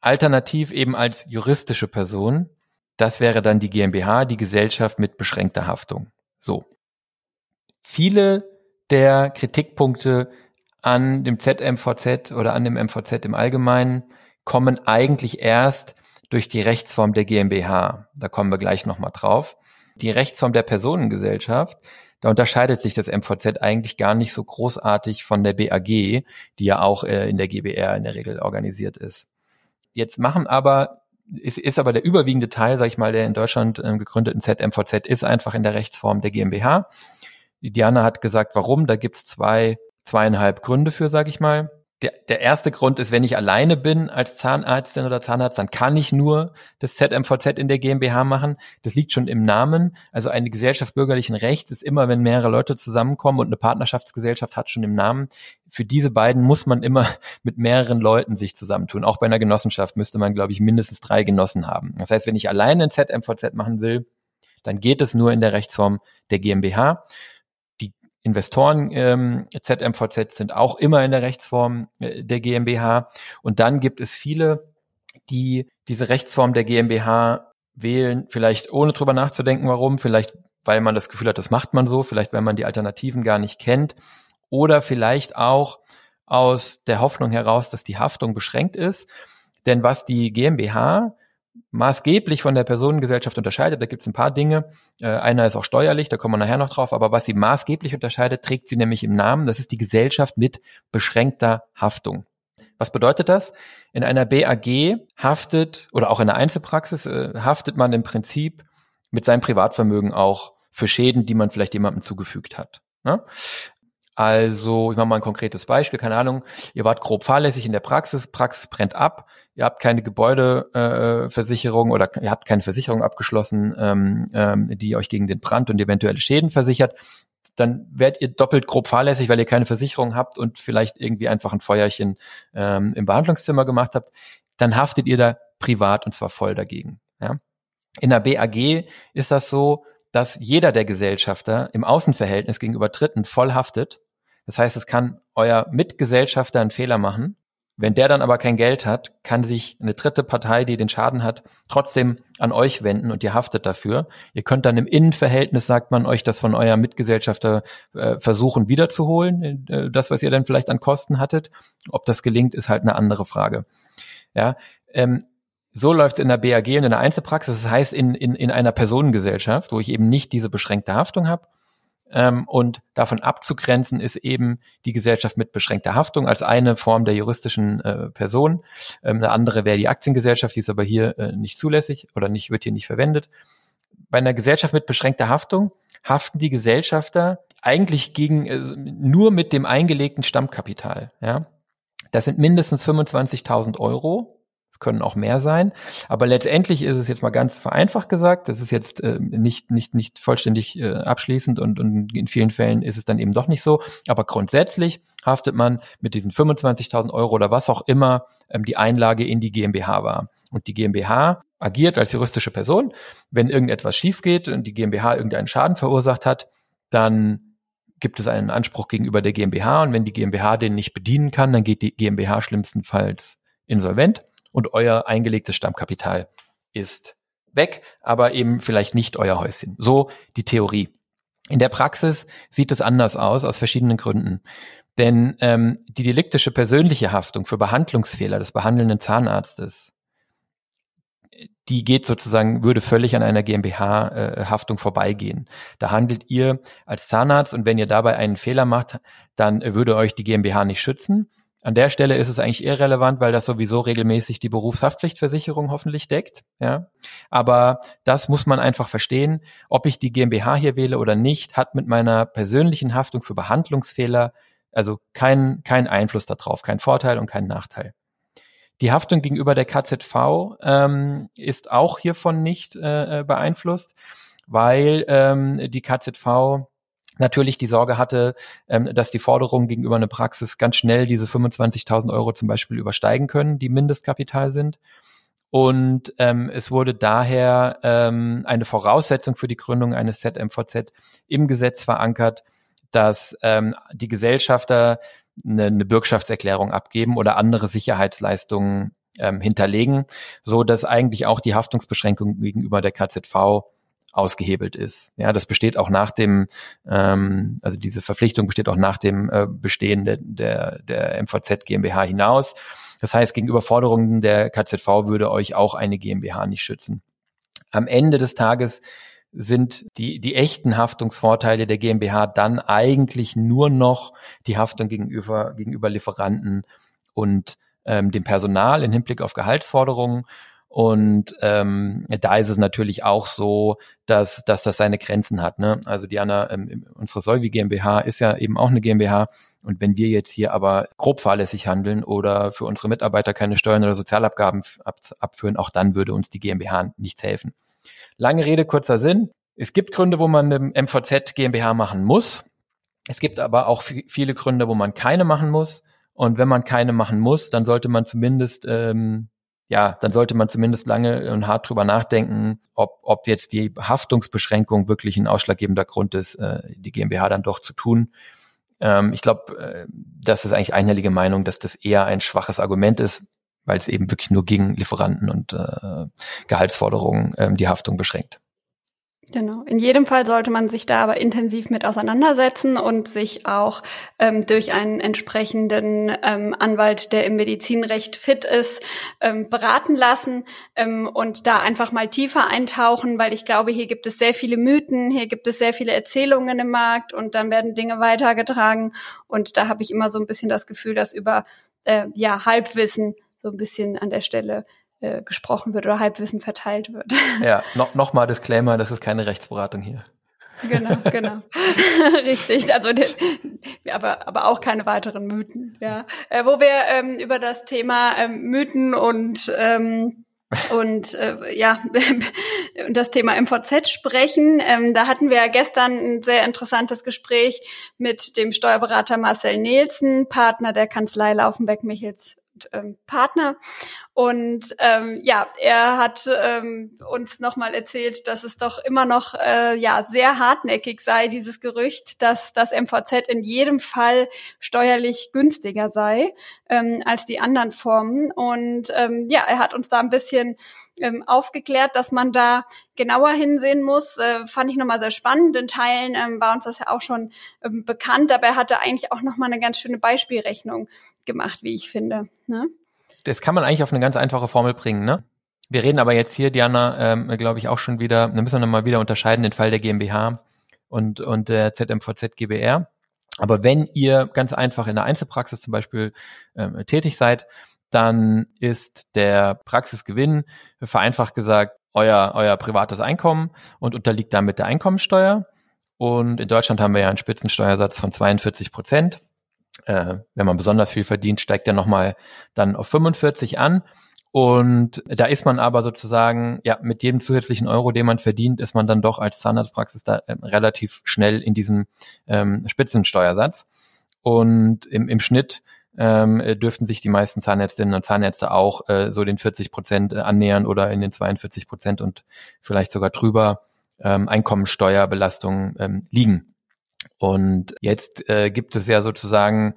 alternativ eben als juristische Person. Das wäre dann die GmbH, die Gesellschaft mit beschränkter Haftung. So. Viele der Kritikpunkte an dem ZMVZ oder an dem MVZ im Allgemeinen kommen eigentlich erst durch die Rechtsform der GmbH. Da kommen wir gleich nochmal drauf. Die Rechtsform der Personengesellschaft, da unterscheidet sich das MVZ eigentlich gar nicht so großartig von der BAG, die ja auch äh, in der GBR in der Regel organisiert ist. Jetzt machen aber ist, ist aber der überwiegende Teil, sag ich mal, der in Deutschland äh, gegründeten ZMVZ ist einfach in der Rechtsform der GmbH. Diana hat gesagt, warum. Da gibt's zwei, zweieinhalb Gründe für, sag ich mal der, der erste Grund ist, wenn ich alleine bin als Zahnärztin oder Zahnarzt, dann kann ich nur das ZMVZ in der GmbH machen. Das liegt schon im Namen. Also eine Gesellschaft bürgerlichen Rechts ist immer, wenn mehrere Leute zusammenkommen und eine Partnerschaftsgesellschaft hat schon im Namen. Für diese beiden muss man immer mit mehreren Leuten sich zusammentun. Auch bei einer Genossenschaft müsste man, glaube ich, mindestens drei Genossen haben. Das heißt, wenn ich alleine ein ZMVZ machen will, dann geht es nur in der Rechtsform der GmbH. Investoren ähm, ZMVZ sind auch immer in der Rechtsform äh, der GmbH. Und dann gibt es viele, die diese Rechtsform der GmbH wählen, vielleicht ohne drüber nachzudenken, warum, vielleicht weil man das Gefühl hat, das macht man so, vielleicht weil man die Alternativen gar nicht kennt oder vielleicht auch aus der Hoffnung heraus, dass die Haftung beschränkt ist. Denn was die GmbH maßgeblich von der Personengesellschaft unterscheidet, da gibt es ein paar Dinge. Äh, einer ist auch steuerlich, da kommen wir nachher noch drauf, aber was sie maßgeblich unterscheidet, trägt sie nämlich im Namen. Das ist die Gesellschaft mit beschränkter Haftung. Was bedeutet das? In einer BAG haftet oder auch in einer Einzelpraxis äh, haftet man im Prinzip mit seinem Privatvermögen auch für Schäden, die man vielleicht jemandem zugefügt hat. Ne? Also, ich mache mal ein konkretes Beispiel, keine Ahnung, ihr wart grob fahrlässig in der Praxis, Praxis brennt ab, ihr habt keine Gebäudeversicherung äh, oder ihr habt keine Versicherung abgeschlossen, ähm, ähm, die euch gegen den Brand und eventuelle Schäden versichert, dann werdet ihr doppelt grob fahrlässig, weil ihr keine Versicherung habt und vielleicht irgendwie einfach ein Feuerchen ähm, im Behandlungszimmer gemacht habt, dann haftet ihr da privat und zwar voll dagegen. Ja? In der BAG ist das so, dass jeder der Gesellschafter im Außenverhältnis gegenüber Dritten voll haftet. Das heißt, es kann euer Mitgesellschafter einen Fehler machen. Wenn der dann aber kein Geld hat, kann sich eine dritte Partei, die den Schaden hat, trotzdem an euch wenden und ihr haftet dafür. Ihr könnt dann im Innenverhältnis, sagt man euch, das von eurem Mitgesellschafter äh, versuchen wiederzuholen, äh, das, was ihr dann vielleicht an Kosten hattet. Ob das gelingt, ist halt eine andere Frage. Ja, ähm, so läuft es in der BAG und in der Einzelpraxis. Das heißt, in, in, in einer Personengesellschaft, wo ich eben nicht diese beschränkte Haftung habe. Ähm, und davon abzugrenzen ist eben die Gesellschaft mit beschränkter Haftung als eine Form der juristischen äh, Person. Ähm, eine andere wäre die Aktiengesellschaft, die ist aber hier äh, nicht zulässig oder nicht, wird hier nicht verwendet. Bei einer Gesellschaft mit beschränkter Haftung haften die Gesellschafter eigentlich gegen äh, nur mit dem eingelegten Stammkapital. Ja, das sind mindestens 25.000 Euro können auch mehr sein. Aber letztendlich ist es jetzt mal ganz vereinfacht gesagt, das ist jetzt äh, nicht, nicht, nicht vollständig äh, abschließend und, und in vielen Fällen ist es dann eben doch nicht so. Aber grundsätzlich haftet man mit diesen 25.000 Euro oder was auch immer ähm, die Einlage in die GmbH war. Und die GmbH agiert als juristische Person. Wenn irgendetwas schief geht und die GmbH irgendeinen Schaden verursacht hat, dann gibt es einen Anspruch gegenüber der GmbH und wenn die GmbH den nicht bedienen kann, dann geht die GmbH schlimmstenfalls insolvent und euer eingelegtes Stammkapital ist weg, aber eben vielleicht nicht euer Häuschen. So die Theorie. In der Praxis sieht es anders aus, aus verschiedenen Gründen. Denn ähm, die deliktische persönliche Haftung für Behandlungsfehler des behandelnden Zahnarztes, die geht sozusagen, würde völlig an einer GmbH-Haftung äh, vorbeigehen. Da handelt ihr als Zahnarzt und wenn ihr dabei einen Fehler macht, dann würde euch die GmbH nicht schützen. An der Stelle ist es eigentlich irrelevant, weil das sowieso regelmäßig die Berufshaftpflichtversicherung hoffentlich deckt. Ja, aber das muss man einfach verstehen. Ob ich die GmbH hier wähle oder nicht, hat mit meiner persönlichen Haftung für Behandlungsfehler also keinen keinen Einfluss darauf, kein Vorteil und kein Nachteil. Die Haftung gegenüber der KZV ähm, ist auch hiervon nicht äh, beeinflusst, weil ähm, die KZV natürlich die Sorge hatte, ähm, dass die Forderungen gegenüber einer Praxis ganz schnell diese 25.000 Euro zum Beispiel übersteigen können, die Mindestkapital sind. Und ähm, es wurde daher ähm, eine Voraussetzung für die Gründung eines ZMVZ im Gesetz verankert, dass ähm, die Gesellschafter eine, eine Bürgschaftserklärung abgeben oder andere Sicherheitsleistungen ähm, hinterlegen, so dass eigentlich auch die Haftungsbeschränkung gegenüber der KZV ausgehebelt ist. Ja, das besteht auch nach dem, ähm, also diese Verpflichtung besteht auch nach dem äh, Bestehen der, der, der MVZ GmbH hinaus. Das heißt, gegenüber Forderungen der KZV würde euch auch eine GmbH nicht schützen. Am Ende des Tages sind die, die echten Haftungsvorteile der GmbH dann eigentlich nur noch die Haftung gegenüber, gegenüber Lieferanten und ähm, dem Personal im Hinblick auf Gehaltsforderungen und ähm, da ist es natürlich auch so, dass, dass das seine Grenzen hat. Ne? Also Diana, ähm, unsere Solvi GmbH ist ja eben auch eine GmbH. Und wenn wir jetzt hier aber grob fahrlässig handeln oder für unsere Mitarbeiter keine Steuern oder Sozialabgaben ab, abführen, auch dann würde uns die GmbH nichts helfen. Lange Rede, kurzer Sinn. Es gibt Gründe, wo man eine MVZ GmbH machen muss. Es gibt aber auch viele Gründe, wo man keine machen muss. Und wenn man keine machen muss, dann sollte man zumindest ähm, ja, dann sollte man zumindest lange und hart drüber nachdenken, ob, ob jetzt die Haftungsbeschränkung wirklich ein ausschlaggebender Grund ist, äh, die GmbH dann doch zu tun. Ähm, ich glaube, äh, das ist eigentlich einhellige Meinung, dass das eher ein schwaches Argument ist, weil es eben wirklich nur gegen Lieferanten und äh, Gehaltsforderungen ähm, die Haftung beschränkt. Genau. In jedem Fall sollte man sich da aber intensiv mit auseinandersetzen und sich auch ähm, durch einen entsprechenden ähm, Anwalt, der im Medizinrecht fit ist, ähm, beraten lassen ähm, und da einfach mal tiefer eintauchen, weil ich glaube, hier gibt es sehr viele Mythen, hier gibt es sehr viele Erzählungen im Markt und dann werden Dinge weitergetragen und da habe ich immer so ein bisschen das Gefühl, dass über äh, ja Halbwissen so ein bisschen an der Stelle äh, gesprochen wird oder Halbwissen verteilt wird. Ja, noch, noch mal Disclaimer, das ist keine Rechtsberatung hier. Genau, genau. Richtig. Also aber, aber auch keine weiteren Mythen, ja. Äh, wo wir ähm, über das Thema ähm, Mythen und ähm, und äh, ja, das Thema MVZ sprechen. Ähm, da hatten wir ja gestern ein sehr interessantes Gespräch mit dem Steuerberater Marcel Nielsen, Partner der Kanzlei Laufenbeck Michels ähm, Partner. Und ähm, ja, er hat ähm, uns nochmal erzählt, dass es doch immer noch äh, ja sehr hartnäckig sei, dieses Gerücht, dass das MVZ in jedem Fall steuerlich günstiger sei ähm, als die anderen Formen. Und ähm, ja, er hat uns da ein bisschen ähm, aufgeklärt, dass man da genauer hinsehen muss. Äh, fand ich nochmal sehr spannend. In Teilen ähm, war uns das ja auch schon ähm, bekannt, aber er hatte eigentlich auch nochmal eine ganz schöne Beispielrechnung gemacht, wie ich finde. Ne? Das kann man eigentlich auf eine ganz einfache Formel bringen, ne? Wir reden aber jetzt hier, Diana, ähm, glaube ich, auch schon wieder, da müssen wir nochmal wieder unterscheiden, den Fall der GmbH und, und der ZMVZ GBR. Aber wenn ihr ganz einfach in der Einzelpraxis zum Beispiel ähm, tätig seid, dann ist der Praxisgewinn vereinfacht gesagt euer, euer privates Einkommen und unterliegt damit der Einkommensteuer. Und in Deutschland haben wir ja einen Spitzensteuersatz von 42 Prozent äh, wenn man besonders viel verdient, steigt er nochmal dann auf 45 an. Und da ist man aber sozusagen, ja, mit jedem zusätzlichen Euro, den man verdient, ist man dann doch als Zahnarztpraxis da äh, relativ schnell in diesem ähm, Spitzensteuersatz. Und im, im Schnitt ähm, dürften sich die meisten Zahnärztinnen und Zahnärzte auch äh, so den 40 Prozent äh, annähern oder in den 42 Prozent und vielleicht sogar drüber ähm, Einkommensteuerbelastung ähm, liegen. Und jetzt äh, gibt es ja sozusagen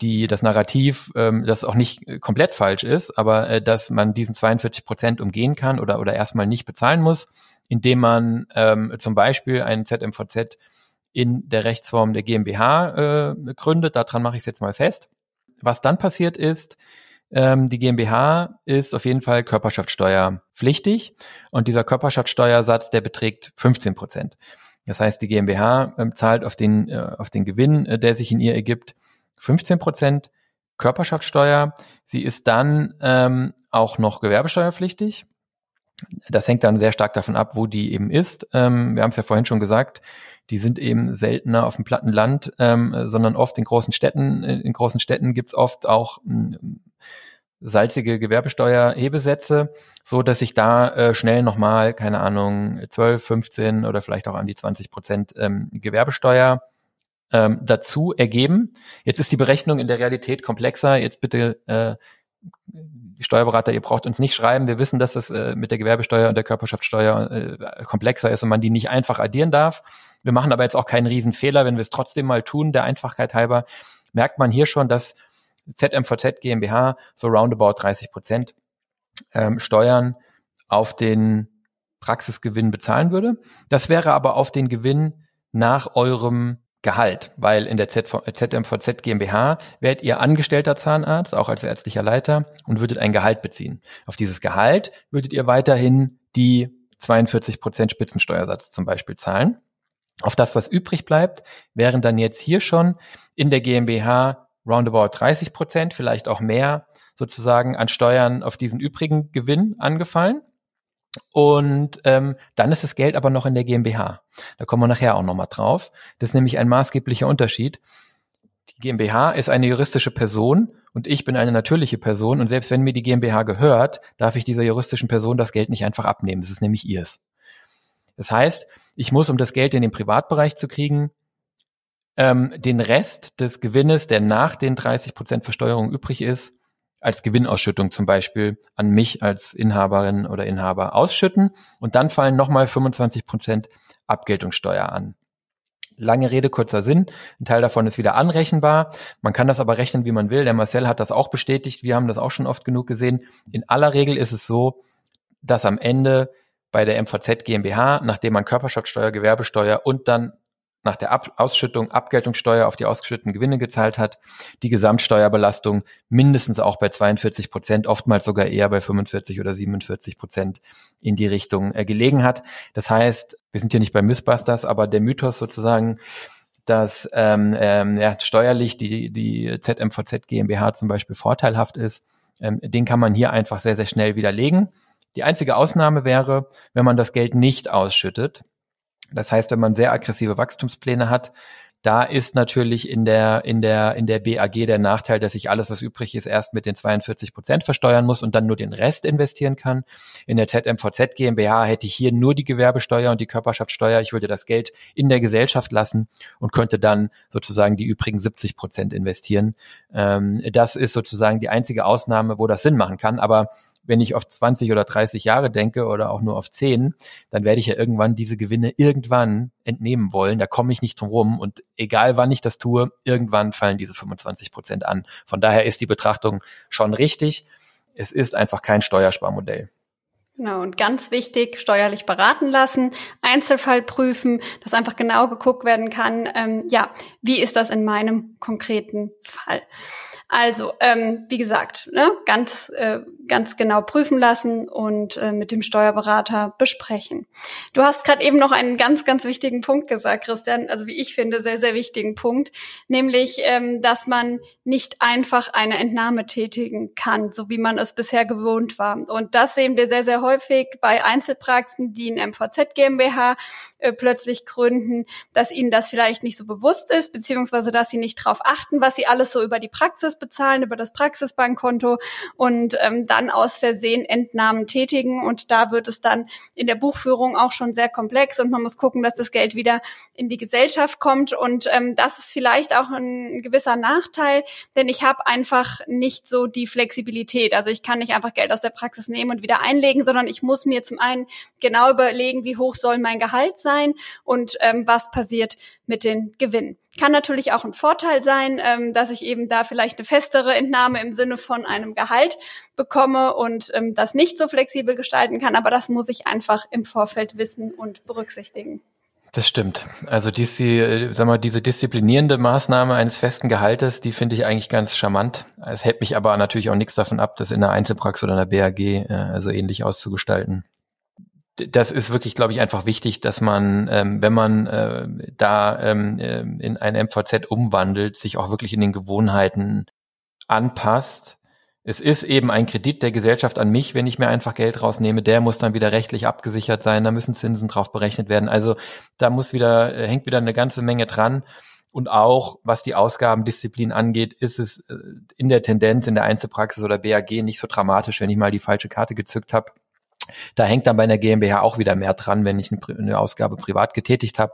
die das Narrativ, ähm, das auch nicht komplett falsch ist, aber äh, dass man diesen 42 Prozent umgehen kann oder oder erstmal nicht bezahlen muss, indem man ähm, zum Beispiel einen ZMVZ in der Rechtsform der GmbH äh, gründet. Daran mache ich es jetzt mal fest. Was dann passiert ist, ähm, die GmbH ist auf jeden Fall Körperschaftssteuerpflichtig und dieser Körperschaftssteuersatz, der beträgt 15 Prozent. Das heißt, die GmbH ähm, zahlt auf den, äh, auf den Gewinn, äh, der sich in ihr ergibt, 15 Prozent Körperschaftssteuer. Sie ist dann ähm, auch noch gewerbesteuerpflichtig. Das hängt dann sehr stark davon ab, wo die eben ist. Ähm, wir haben es ja vorhin schon gesagt, die sind eben seltener auf dem platten Land, ähm, sondern oft in großen Städten. In großen Städten gibt's oft auch salzige Gewerbesteuerhebesätze, so dass sich da äh, schnell nochmal, keine Ahnung, 12, 15 oder vielleicht auch an die 20 Prozent ähm, Gewerbesteuer ähm, dazu ergeben. Jetzt ist die Berechnung in der Realität komplexer. Jetzt bitte äh, Steuerberater, ihr braucht uns nicht schreiben. Wir wissen, dass das äh, mit der Gewerbesteuer und der Körperschaftssteuer äh, komplexer ist und man die nicht einfach addieren darf. Wir machen aber jetzt auch keinen Riesenfehler, wenn wir es trotzdem mal tun. Der Einfachkeit halber merkt man hier schon, dass ZMVZ GmbH so roundabout 30 Prozent ähm, Steuern auf den Praxisgewinn bezahlen würde. Das wäre aber auf den Gewinn nach eurem Gehalt, weil in der ZMVZ GmbH wärt ihr angestellter Zahnarzt, auch als ärztlicher Leiter und würdet ein Gehalt beziehen. Auf dieses Gehalt würdet ihr weiterhin die 42 Prozent Spitzensteuersatz zum Beispiel zahlen. Auf das, was übrig bleibt, wären dann jetzt hier schon in der GmbH roundabout 30 Prozent, vielleicht auch mehr sozusagen an Steuern auf diesen übrigen Gewinn angefallen. Und ähm, dann ist das Geld aber noch in der GmbH. Da kommen wir nachher auch nochmal drauf. Das ist nämlich ein maßgeblicher Unterschied. Die GmbH ist eine juristische Person und ich bin eine natürliche Person. Und selbst wenn mir die GmbH gehört, darf ich dieser juristischen Person das Geld nicht einfach abnehmen. Das ist nämlich ihrs. Das heißt, ich muss, um das Geld in den Privatbereich zu kriegen, ähm, den Rest des Gewinnes, der nach den 30 Prozent Versteuerung übrig ist, als Gewinnausschüttung zum Beispiel an mich als Inhaberin oder Inhaber ausschütten und dann fallen nochmal 25 Prozent Abgeltungssteuer an. Lange Rede, kurzer Sinn. Ein Teil davon ist wieder anrechenbar. Man kann das aber rechnen, wie man will. Der Marcel hat das auch bestätigt. Wir haben das auch schon oft genug gesehen. In aller Regel ist es so, dass am Ende bei der MVZ GmbH, nachdem man Körperschaftssteuer, Gewerbesteuer und dann nach der Ab Ausschüttung Abgeltungssteuer auf die ausgeschütteten Gewinne gezahlt hat, die Gesamtsteuerbelastung mindestens auch bei 42 Prozent, oftmals sogar eher bei 45 oder 47 Prozent in die Richtung äh, gelegen hat. Das heißt, wir sind hier nicht bei Mythbusters, aber der Mythos sozusagen, dass ähm, ähm, ja, steuerlich die, die ZMVZ GmbH zum Beispiel vorteilhaft ist, ähm, den kann man hier einfach sehr, sehr schnell widerlegen. Die einzige Ausnahme wäre, wenn man das Geld nicht ausschüttet. Das heißt, wenn man sehr aggressive Wachstumspläne hat, da ist natürlich in der, in der, in der BAG der Nachteil, dass ich alles, was übrig ist, erst mit den 42 Prozent versteuern muss und dann nur den Rest investieren kann. In der ZMVZ GmbH hätte ich hier nur die Gewerbesteuer und die Körperschaftssteuer. Ich würde das Geld in der Gesellschaft lassen und könnte dann sozusagen die übrigen 70 Prozent investieren. Ähm, das ist sozusagen die einzige Ausnahme, wo das Sinn machen kann. Aber wenn ich auf 20 oder 30 Jahre denke oder auch nur auf 10, dann werde ich ja irgendwann diese Gewinne irgendwann entnehmen wollen. Da komme ich nicht drum rum. Und egal wann ich das tue, irgendwann fallen diese 25 Prozent an. Von daher ist die Betrachtung schon richtig. Es ist einfach kein Steuersparmodell. Genau, und ganz wichtig, steuerlich beraten lassen, Einzelfall prüfen, dass einfach genau geguckt werden kann, ähm, ja, wie ist das in meinem konkreten Fall. Also, ähm, wie gesagt, ne, ganz, äh, ganz genau prüfen lassen und äh, mit dem Steuerberater besprechen. Du hast gerade eben noch einen ganz, ganz wichtigen Punkt gesagt, Christian, also wie ich finde, sehr, sehr wichtigen Punkt, nämlich, ähm, dass man nicht einfach eine Entnahme tätigen kann, so wie man es bisher gewohnt war. Und das sehen wir sehr, sehr häufig bei Einzelpraxen, die in MVZ GmbH äh, plötzlich gründen, dass ihnen das vielleicht nicht so bewusst ist, beziehungsweise dass sie nicht darauf achten, was sie alles so über die Praxis bezahlen, über das Praxisbankkonto und ähm, dann aus Versehen Entnahmen tätigen. Und da wird es dann in der Buchführung auch schon sehr komplex und man muss gucken, dass das Geld wieder in die Gesellschaft kommt. Und ähm, das ist vielleicht auch ein gewisser Nachteil, denn ich habe einfach nicht so die Flexibilität. Also ich kann nicht einfach Geld aus der Praxis nehmen und wieder einlegen, sondern ich muss mir zum einen genau überlegen, wie hoch soll mein Gehalt sein sein und ähm, was passiert mit den Gewinnen. Kann natürlich auch ein Vorteil sein, ähm, dass ich eben da vielleicht eine festere Entnahme im Sinne von einem Gehalt bekomme und ähm, das nicht so flexibel gestalten kann, aber das muss ich einfach im Vorfeld wissen und berücksichtigen. Das stimmt. Also diese, sag mal, diese disziplinierende Maßnahme eines festen Gehaltes, die finde ich eigentlich ganz charmant. Es hält mich aber natürlich auch nichts davon ab, das in der Einzelpraxis oder in der BAG äh, also ähnlich auszugestalten das ist wirklich, glaube ich, einfach wichtig, dass man, ähm, wenn man äh, da ähm, äh, in ein MVZ umwandelt, sich auch wirklich in den Gewohnheiten anpasst. Es ist eben ein Kredit der Gesellschaft an mich, wenn ich mir einfach Geld rausnehme. Der muss dann wieder rechtlich abgesichert sein. Da müssen Zinsen drauf berechnet werden. Also da muss wieder, äh, hängt wieder eine ganze Menge dran. Und auch was die Ausgabendisziplin angeht, ist es äh, in der Tendenz in der Einzelpraxis oder BAG nicht so dramatisch, wenn ich mal die falsche Karte gezückt habe da hängt dann bei einer GmbH auch wieder mehr dran, wenn ich eine Ausgabe privat getätigt habe.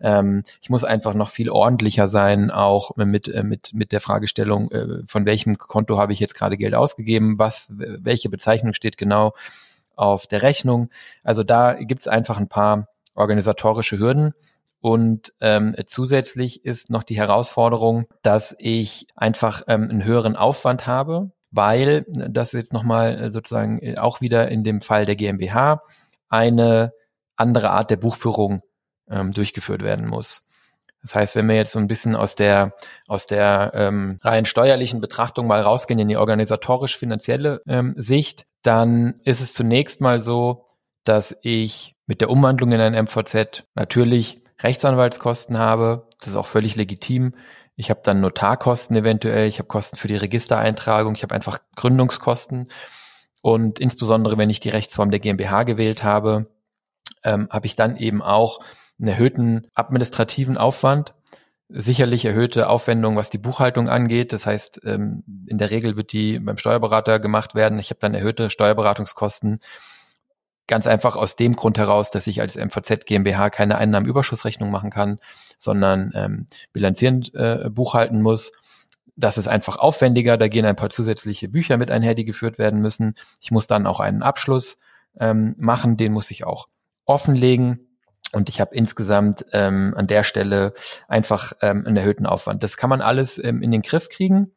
Ähm, ich muss einfach noch viel ordentlicher sein, auch mit, äh, mit, mit der Fragestellung, äh, von welchem Konto habe ich jetzt gerade Geld ausgegeben, was, welche Bezeichnung steht genau auf der Rechnung. Also da gibt's einfach ein paar organisatorische Hürden. Und ähm, zusätzlich ist noch die Herausforderung, dass ich einfach ähm, einen höheren Aufwand habe, weil das jetzt nochmal äh, sozusagen äh, auch wieder in dem Fall der GmbH eine andere Art der Buchführung ähm, durchgeführt werden muss. Das heißt, wenn wir jetzt so ein bisschen aus der aus der ähm, rein steuerlichen Betrachtung mal rausgehen in die organisatorisch-finanzielle ähm, Sicht, dann ist es zunächst mal so, dass ich mit der Umwandlung in ein MVZ natürlich Rechtsanwaltskosten habe. Das ist auch völlig legitim. Ich habe dann Notarkosten eventuell, ich habe Kosten für die Registereintragung, ich habe einfach Gründungskosten. Und insbesondere, wenn ich die Rechtsform der GmbH gewählt habe, ähm, habe ich dann eben auch einen erhöhten administrativen Aufwand, sicherlich erhöhte Aufwendungen, was die Buchhaltung angeht. Das heißt, ähm, in der Regel wird die beim Steuerberater gemacht werden. Ich habe dann erhöhte Steuerberatungskosten Ganz einfach aus dem Grund heraus, dass ich als MVZ GmbH keine Einnahmenüberschussrechnung machen kann, sondern ähm, bilanzierend äh, buchhalten muss. Das ist einfach aufwendiger. Da gehen ein paar zusätzliche Bücher mit einher, die geführt werden müssen. Ich muss dann auch einen Abschluss ähm, machen. Den muss ich auch offenlegen. Und ich habe insgesamt ähm, an der Stelle einfach ähm, einen erhöhten Aufwand. Das kann man alles ähm, in den Griff kriegen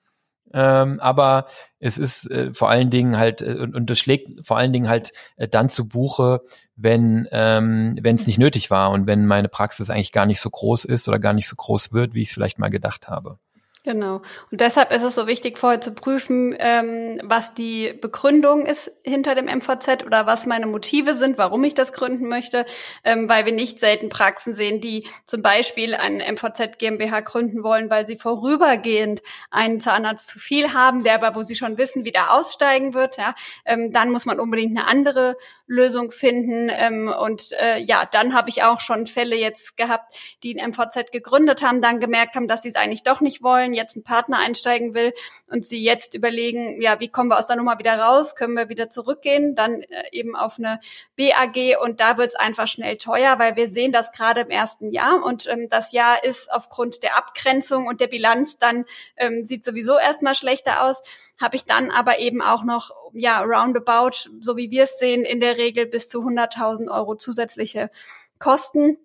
Ähm, aber es ist äh, vor allen Dingen halt, äh, und, und das schlägt vor allen Dingen halt äh, dann zu Buche, wenn ähm, wenn es nicht nötig war und wenn meine Praxis eigentlich gar nicht so groß ist oder gar nicht so groß wird, wie ich es vielleicht mal gedacht habe. Genau. Und deshalb ist es so wichtig, vorher zu prüfen, ähm, was die Begründung ist hinter dem MVZ oder was meine Motive sind, warum ich das gründen möchte, ähm, weil wir nicht selten Praxen sehen, die zum Beispiel ein MVZ GmbH gründen wollen, weil sie vorübergehend einen Zahnarzt zu viel haben, der aber, wo sie schon wissen, wie der aussteigen wird. Ja, ähm, dann muss man unbedingt eine andere Lösung finden. Ähm, und äh, ja, dann habe ich auch schon Fälle jetzt gehabt, die ein MVZ gegründet haben, dann gemerkt haben, dass sie es eigentlich doch nicht wollen wollen, jetzt ein Partner einsteigen will und sie jetzt überlegen, ja, wie kommen wir aus der Nummer wieder raus? Können wir wieder zurückgehen? Dann äh, eben auf eine BAG und da wird es einfach schnell teuer, weil wir sehen das gerade im ersten Jahr und ähm, das Jahr ist aufgrund der Abgrenzung und der Bilanz dann ähm, sieht sowieso erstmal schlechter aus habe ich dann aber eben auch noch, ja, roundabout, so wie wir es sehen, in der Regel bis zu 100.000 Euro zusätzliche Kosten.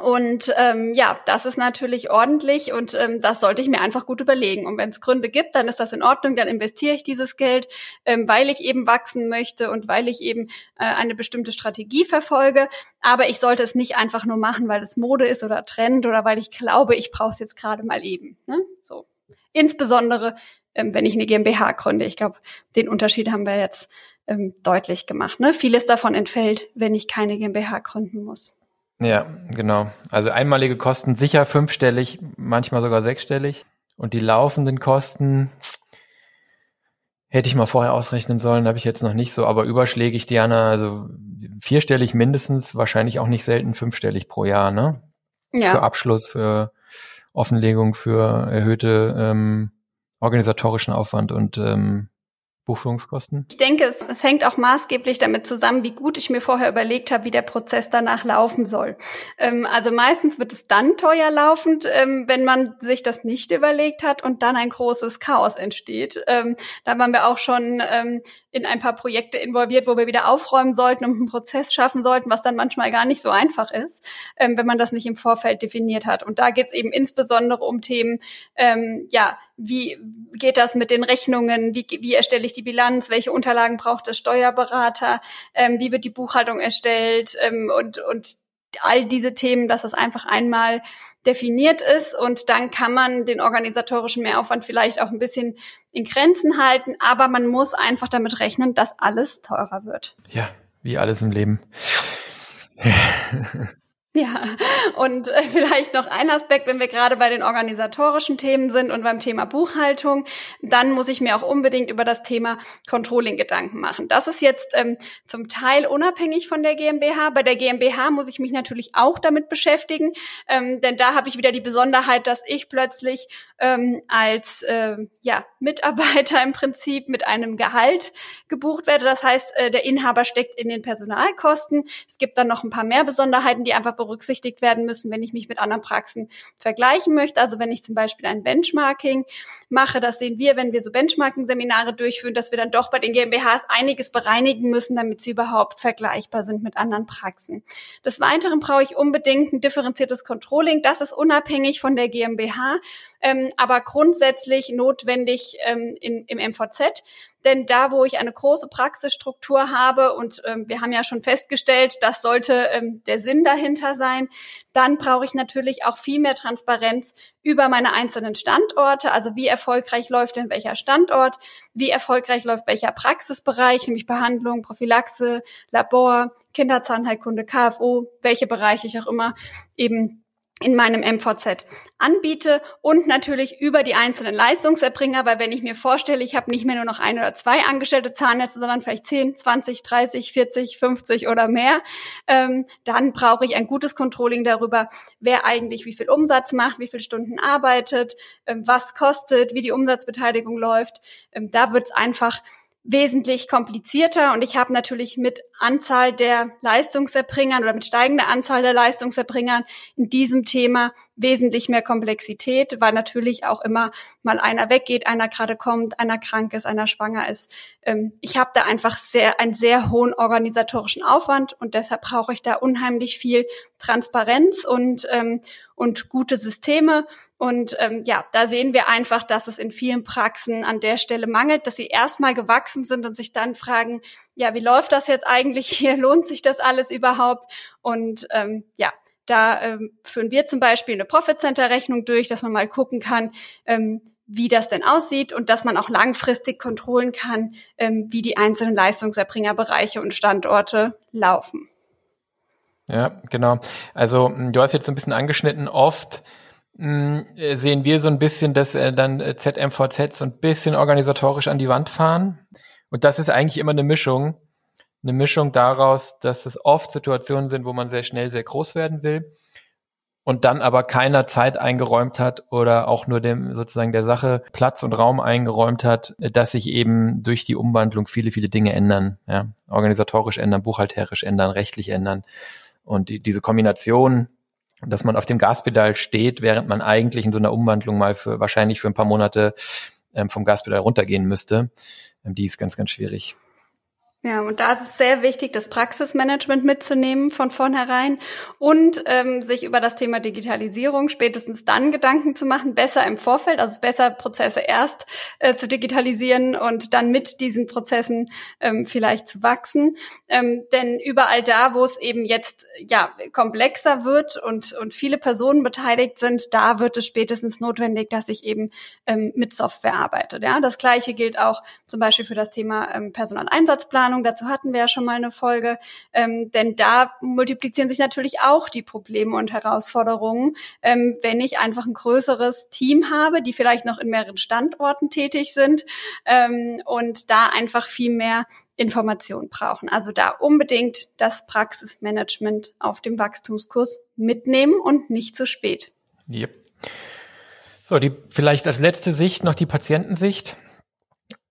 Und ähm, ja, das ist natürlich ordentlich und ähm, das sollte ich mir einfach gut überlegen. Und wenn es Gründe gibt, dann ist das in Ordnung, dann investiere ich dieses Geld, ähm, weil ich eben wachsen möchte und weil ich eben äh, eine bestimmte Strategie verfolge. Aber ich sollte es nicht einfach nur machen, weil es Mode ist oder Trend oder weil ich glaube, ich brauche es jetzt gerade mal eben. Ne? So. Insbesondere, ähm, wenn ich eine GmbH gründe. Ich glaube, den Unterschied haben wir jetzt ähm, deutlich gemacht. Ne? Vieles davon entfällt, wenn ich keine GmbH gründen muss. Ja, genau. Also einmalige Kosten sicher fünfstellig, manchmal sogar sechsstellig. Und die laufenden Kosten hätte ich mal vorher ausrechnen sollen, habe ich jetzt noch nicht so, aber überschlägig, Diana, also vierstellig mindestens, wahrscheinlich auch nicht selten fünfstellig pro Jahr, ne? Ja. Für Abschluss, für Offenlegung, für erhöhte ähm, organisatorischen Aufwand und ähm, Buchführungskosten? Ich denke, es, es, hängt auch maßgeblich damit zusammen, wie gut ich mir vorher überlegt habe, wie der Prozess danach laufen soll. Ähm, also meistens wird es dann teuer laufend, ähm, wenn man sich das nicht überlegt hat und dann ein großes Chaos entsteht. Ähm, da waren wir auch schon ähm, in ein paar Projekte involviert, wo wir wieder aufräumen sollten und einen Prozess schaffen sollten, was dann manchmal gar nicht so einfach ist, ähm, wenn man das nicht im Vorfeld definiert hat. Und da geht es eben insbesondere um Themen, ähm, ja, wie geht das mit den Rechnungen, wie, wie erstelle ich die Bilanz, welche Unterlagen braucht der Steuerberater, ähm, wie wird die Buchhaltung erstellt? Ähm, und, und all diese Themen, dass das einfach einmal definiert ist. Und dann kann man den organisatorischen Mehraufwand vielleicht auch ein bisschen in Grenzen halten, aber man muss einfach damit rechnen, dass alles teurer wird. Ja, wie alles im Leben. Ja, und äh, vielleicht noch ein Aspekt, wenn wir gerade bei den organisatorischen Themen sind und beim Thema Buchhaltung, dann muss ich mir auch unbedingt über das Thema Controlling Gedanken machen. Das ist jetzt ähm, zum Teil unabhängig von der GmbH. Bei der GmbH muss ich mich natürlich auch damit beschäftigen, ähm, denn da habe ich wieder die Besonderheit, dass ich plötzlich ähm, als äh, ja, Mitarbeiter im Prinzip mit einem Gehalt gebucht werde. Das heißt, äh, der Inhaber steckt in den Personalkosten. Es gibt dann noch ein paar mehr Besonderheiten, die einfach berücksichtigt werden müssen, wenn ich mich mit anderen Praxen vergleichen möchte. Also wenn ich zum Beispiel ein Benchmarking mache, das sehen wir, wenn wir so Benchmarking-Seminare durchführen, dass wir dann doch bei den GmbHs einiges bereinigen müssen, damit sie überhaupt vergleichbar sind mit anderen Praxen. Des Weiteren brauche ich unbedingt ein differenziertes Controlling. Das ist unabhängig von der GmbH ähm, aber grundsätzlich notwendig ähm, in, im MVZ. Denn da, wo ich eine große Praxisstruktur habe, und ähm, wir haben ja schon festgestellt, das sollte ähm, der Sinn dahinter sein, dann brauche ich natürlich auch viel mehr Transparenz über meine einzelnen Standorte. Also wie erfolgreich läuft denn welcher Standort, wie erfolgreich läuft welcher Praxisbereich, nämlich Behandlung, Prophylaxe, Labor, Kinderzahnheilkunde, KFO, welche Bereiche ich auch immer eben in meinem MVZ anbiete und natürlich über die einzelnen Leistungserbringer, weil wenn ich mir vorstelle, ich habe nicht mehr nur noch ein oder zwei angestellte Zahnärzte, sondern vielleicht 10, 20, 30, 40, 50 oder mehr, ähm, dann brauche ich ein gutes Controlling darüber, wer eigentlich wie viel Umsatz macht, wie viele Stunden arbeitet, ähm, was kostet, wie die Umsatzbeteiligung läuft. Ähm, da wird es einfach wesentlich komplizierter und ich habe natürlich mit Anzahl der Leistungserbringern oder mit steigender Anzahl der Leistungserbringern in diesem Thema wesentlich mehr Komplexität, weil natürlich auch immer mal einer weggeht, einer gerade kommt, einer krank ist, einer schwanger ist. Ähm, ich habe da einfach sehr einen sehr hohen organisatorischen Aufwand und deshalb brauche ich da unheimlich viel Transparenz und, ähm, und gute Systeme. Und ähm, ja, da sehen wir einfach, dass es in vielen Praxen an der Stelle mangelt, dass sie erstmal gewachsen sind und sich dann fragen, ja, wie läuft das jetzt eigentlich hier? Lohnt sich das alles überhaupt? Und ähm, ja, da ähm, führen wir zum Beispiel eine Profit Center Rechnung durch, dass man mal gucken kann, ähm, wie das denn aussieht und dass man auch langfristig kontrollen kann, ähm, wie die einzelnen Leistungserbringerbereiche und Standorte laufen. Ja, genau. Also du hast jetzt ein bisschen angeschnitten, oft mh, äh, sehen wir so ein bisschen, dass äh, dann äh, ZMVZ so ein bisschen organisatorisch an die Wand fahren. Und das ist eigentlich immer eine Mischung. Eine Mischung daraus, dass es oft Situationen sind, wo man sehr schnell sehr groß werden will und dann aber keiner Zeit eingeräumt hat oder auch nur dem sozusagen der Sache Platz und Raum eingeräumt hat, dass sich eben durch die Umwandlung viele, viele Dinge ändern, ja, organisatorisch ändern, buchhalterisch ändern, rechtlich ändern. Und die, diese Kombination, dass man auf dem Gaspedal steht, während man eigentlich in so einer Umwandlung mal für wahrscheinlich für ein paar Monate ähm, vom Gaspedal runtergehen müsste, ähm, die ist ganz, ganz schwierig. Ja, und da ist es sehr wichtig, das Praxismanagement mitzunehmen von vornherein und ähm, sich über das Thema Digitalisierung spätestens dann Gedanken zu machen, besser im Vorfeld, also besser, Prozesse erst äh, zu digitalisieren und dann mit diesen Prozessen ähm, vielleicht zu wachsen. Ähm, denn überall da, wo es eben jetzt ja komplexer wird und, und viele Personen beteiligt sind, da wird es spätestens notwendig, dass ich eben ähm, mit Software arbeite. Ja, das gleiche gilt auch zum Beispiel für das Thema ähm, Personaleinsatzplan Triggerwarnung, dazu hatten wir ja schon mal eine Folge, ähm, denn da multiplizieren sich natürlich auch die Probleme und Herausforderungen, ähm, wenn ich einfach ein größeres Team habe, die vielleicht noch in mehreren Standorten tätig sind ähm, und da einfach viel mehr Informationen brauchen. Also da unbedingt das Praxismanagement auf dem Wachstumskurs mitnehmen und nicht zu spät. Yep. So, die vielleicht als letzte Sicht noch die Patientensicht.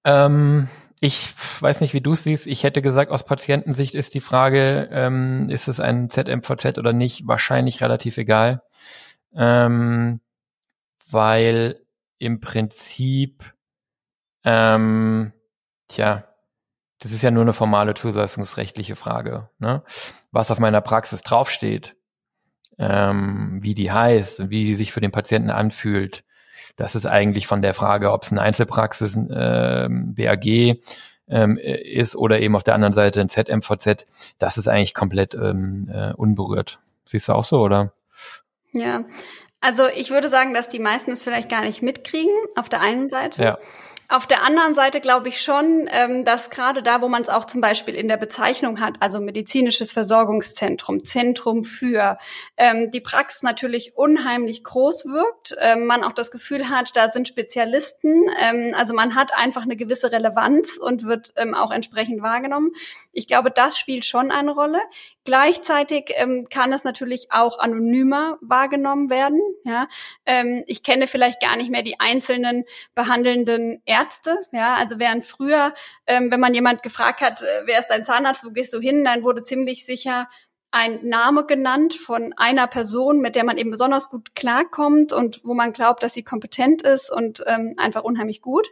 Ähm, ich weiß nicht, wie du es siehst. Ich hätte gesagt, aus Patientensicht ist die Frage, ähm, ist es ein ZMVZ oder nicht, wahrscheinlich relativ egal. Ähm, weil im Prinzip, ähm, tja, das ist ja nur eine formale zulassungsrechtliche Frage. Ne? Was auf meiner Praxis draufsteht, ähm, wie die heißt und wie die sich für den Patienten anfühlt, das ist eigentlich von der Frage, ob es eine Einzelpraxis, äh, BAG ähm, ist oder eben auf der anderen Seite ein ZMVZ, das ist eigentlich komplett ähm, äh, unberührt. Siehst du auch so, oder? Ja, also ich würde sagen, dass die meisten es vielleicht gar nicht mitkriegen, auf der einen Seite. Ja. Auf der anderen Seite glaube ich schon, ähm, dass gerade da, wo man es auch zum Beispiel in der Bezeichnung hat, also medizinisches Versorgungszentrum, Zentrum für, ähm, die Praxis natürlich unheimlich groß wirkt. Ähm, man auch das Gefühl hat, da sind Spezialisten. Also man hat einfach eine gewisse Relevanz und wird auch entsprechend wahrgenommen. Ich glaube, das spielt schon eine Rolle. Gleichzeitig ähm, kann es natürlich auch anonymer wahrgenommen werden. Ja? Ähm, ich kenne vielleicht gar nicht mehr die einzelnen behandelnden Ärzte. Ja? Also während früher, ähm, wenn man jemand gefragt hat, äh, wer ist dein Zahnarzt, wo gehst du hin, dann wurde ziemlich sicher ein Name genannt von einer Person, mit der man eben besonders gut klarkommt und wo man glaubt, dass sie kompetent ist und ähm, einfach unheimlich gut.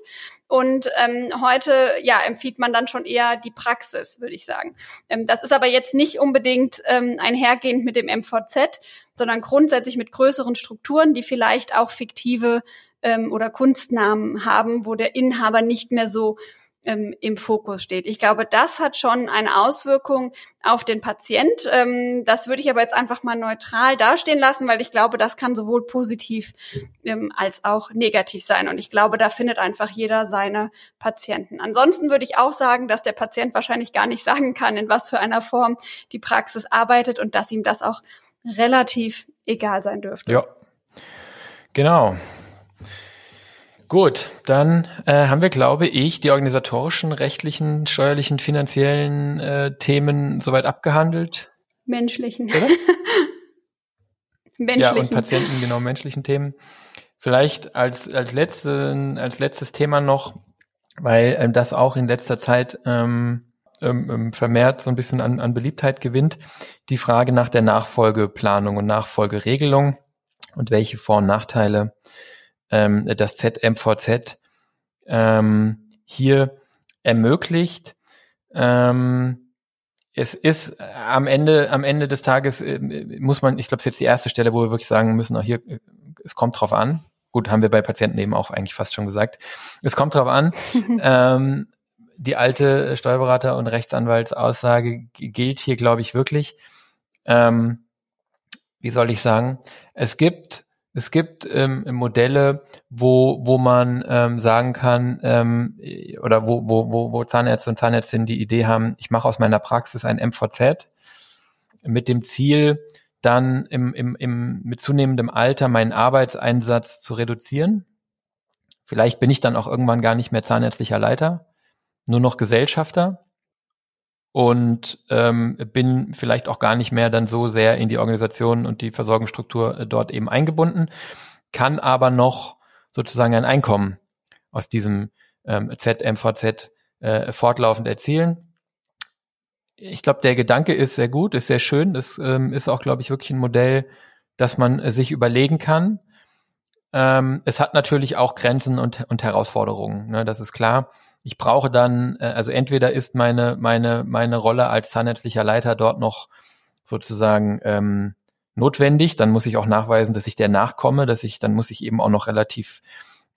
Und ähm, heute ja empfiehlt man dann schon eher die Praxis, würde ich sagen. Ähm, das ist aber jetzt nicht unbedingt ähm, einhergehend mit dem MVZ, sondern grundsätzlich mit größeren Strukturen, die vielleicht auch fiktive ähm, oder Kunstnamen haben, wo der Inhaber nicht mehr so ähm, im Fokus steht. Ich glaube, das hat schon eine Auswirkung auf den Patient. Ähm, das würde ich aber jetzt einfach mal neutral dastehen lassen, weil ich glaube, das kann sowohl positiv ähm, als auch negativ sein. Und ich glaube, da findet einfach jeder seine Patienten. Ansonsten würde ich auch sagen, dass der Patient wahrscheinlich gar nicht sagen kann, in was für einer Form die Praxis arbeitet und dass ihm das auch relativ egal sein dürfte. Ja, genau. Gut, dann äh, haben wir, glaube ich, die organisatorischen, rechtlichen, steuerlichen, finanziellen äh, Themen soweit abgehandelt. Menschlichen. menschlichen. Ja, und Patienten, genau, menschlichen Themen. Vielleicht als, als, letzten, als letztes Thema noch, weil ähm, das auch in letzter Zeit ähm, ähm, ähm, vermehrt so ein bisschen an, an Beliebtheit gewinnt, die Frage nach der Nachfolgeplanung und Nachfolgeregelung und welche Vor- und Nachteile ähm, das ZMVZ ähm, hier ermöglicht. Ähm, es ist am Ende, am Ende des Tages äh, muss man, ich glaube, es ist jetzt die erste Stelle, wo wir wirklich sagen müssen, auch hier, es kommt drauf an. Gut, haben wir bei Patienten eben auch eigentlich fast schon gesagt. Es kommt drauf an. ähm, die alte Steuerberater- und Rechtsanwaltsaussage gilt hier, glaube ich, wirklich. Ähm, wie soll ich sagen? Es gibt es gibt ähm, Modelle, wo, wo man ähm, sagen kann, ähm, oder wo, wo, wo, wo Zahnärzte und Zahnärztinnen die Idee haben, ich mache aus meiner Praxis ein MVZ mit dem Ziel, dann im, im, im, mit zunehmendem Alter meinen Arbeitseinsatz zu reduzieren. Vielleicht bin ich dann auch irgendwann gar nicht mehr zahnärztlicher Leiter, nur noch Gesellschafter und ähm, bin vielleicht auch gar nicht mehr dann so sehr in die Organisation und die Versorgungsstruktur äh, dort eben eingebunden, kann aber noch sozusagen ein Einkommen aus diesem ähm, ZMVZ äh, fortlaufend erzielen. Ich glaube, der Gedanke ist sehr gut, ist sehr schön. Das ähm, ist auch, glaube ich, wirklich ein Modell, das man äh, sich überlegen kann. Ähm, es hat natürlich auch Grenzen und, und Herausforderungen, ne, das ist klar ich brauche dann, äh, also entweder ist meine, meine, meine Rolle als zahnärztlicher Leiter dort noch sozusagen ähm, notwendig, dann muss ich auch nachweisen, dass ich der nachkomme, dass ich, dann muss ich eben auch noch relativ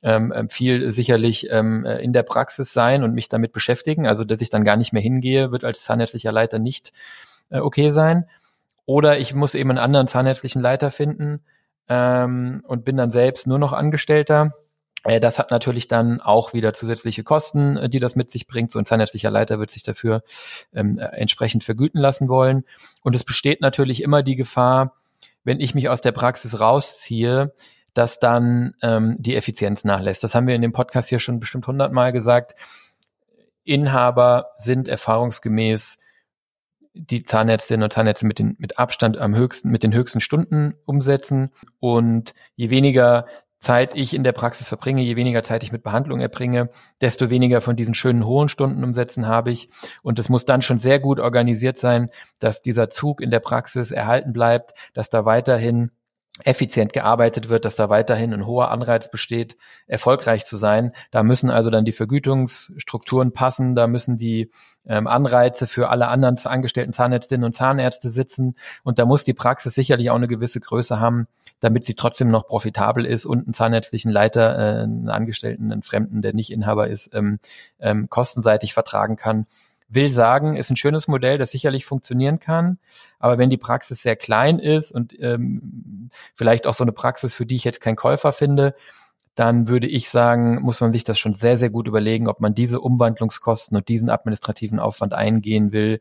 ähm, ähm viel sicherlich ähm, äh, in der Praxis sein und mich damit beschäftigen. Also dass ich dann gar nicht mehr hingehe, wird als zahnärztlicher Leiter nicht äh, okay sein. Oder ich muss eben einen anderen zahnärztlichen Leiter finden ähm, und bin dann selbst nur noch Angestellter das hat natürlich dann auch wieder zusätzliche Kosten, äh, die das mit sich bringt. So ein zahnärztlicher Leiter wird sich dafür ähm, äh, entsprechend vergüten lassen wollen. Und es besteht natürlich immer die Gefahr, wenn ich mich aus der Praxis rausziehe, dass dann ähm, die Effizienz nachlässt. Das haben wir in dem Podcast hier schon bestimmt hundertmal gesagt. Inhaber sind erfahrungsgemäß die Zahnärztinnen und Zahnärzte mit, den, mit Abstand am höchsten, mit den höchsten Stunden umsetzen. Und je weniger Zeit ich in der Praxis verbringe, je weniger Zeit ich mit Behandlung erbringe, desto weniger von diesen schönen hohen Stundenumsätzen habe ich. Und es muss dann schon sehr gut organisiert sein, dass dieser Zug in der Praxis erhalten bleibt, dass da weiterhin effizient gearbeitet wird, dass da weiterhin ein hoher Anreiz besteht, erfolgreich zu sein. Da müssen also dann die Vergütungsstrukturen passen, da müssen die ähm, Anreize für alle anderen angestellten Zahnärztinnen und Zahnärzte sitzen und da muss die Praxis sicherlich auch eine gewisse Größe haben, damit sie trotzdem noch profitabel ist und einen zahnärztlichen Leiter, äh, einen Angestellten, einen Fremden, der nicht Inhaber ist, ähm, ähm, kostenseitig vertragen kann will sagen, ist ein schönes Modell, das sicherlich funktionieren kann. Aber wenn die Praxis sehr klein ist und ähm, vielleicht auch so eine Praxis, für die ich jetzt keinen Käufer finde, dann würde ich sagen, muss man sich das schon sehr, sehr gut überlegen, ob man diese Umwandlungskosten und diesen administrativen Aufwand eingehen will,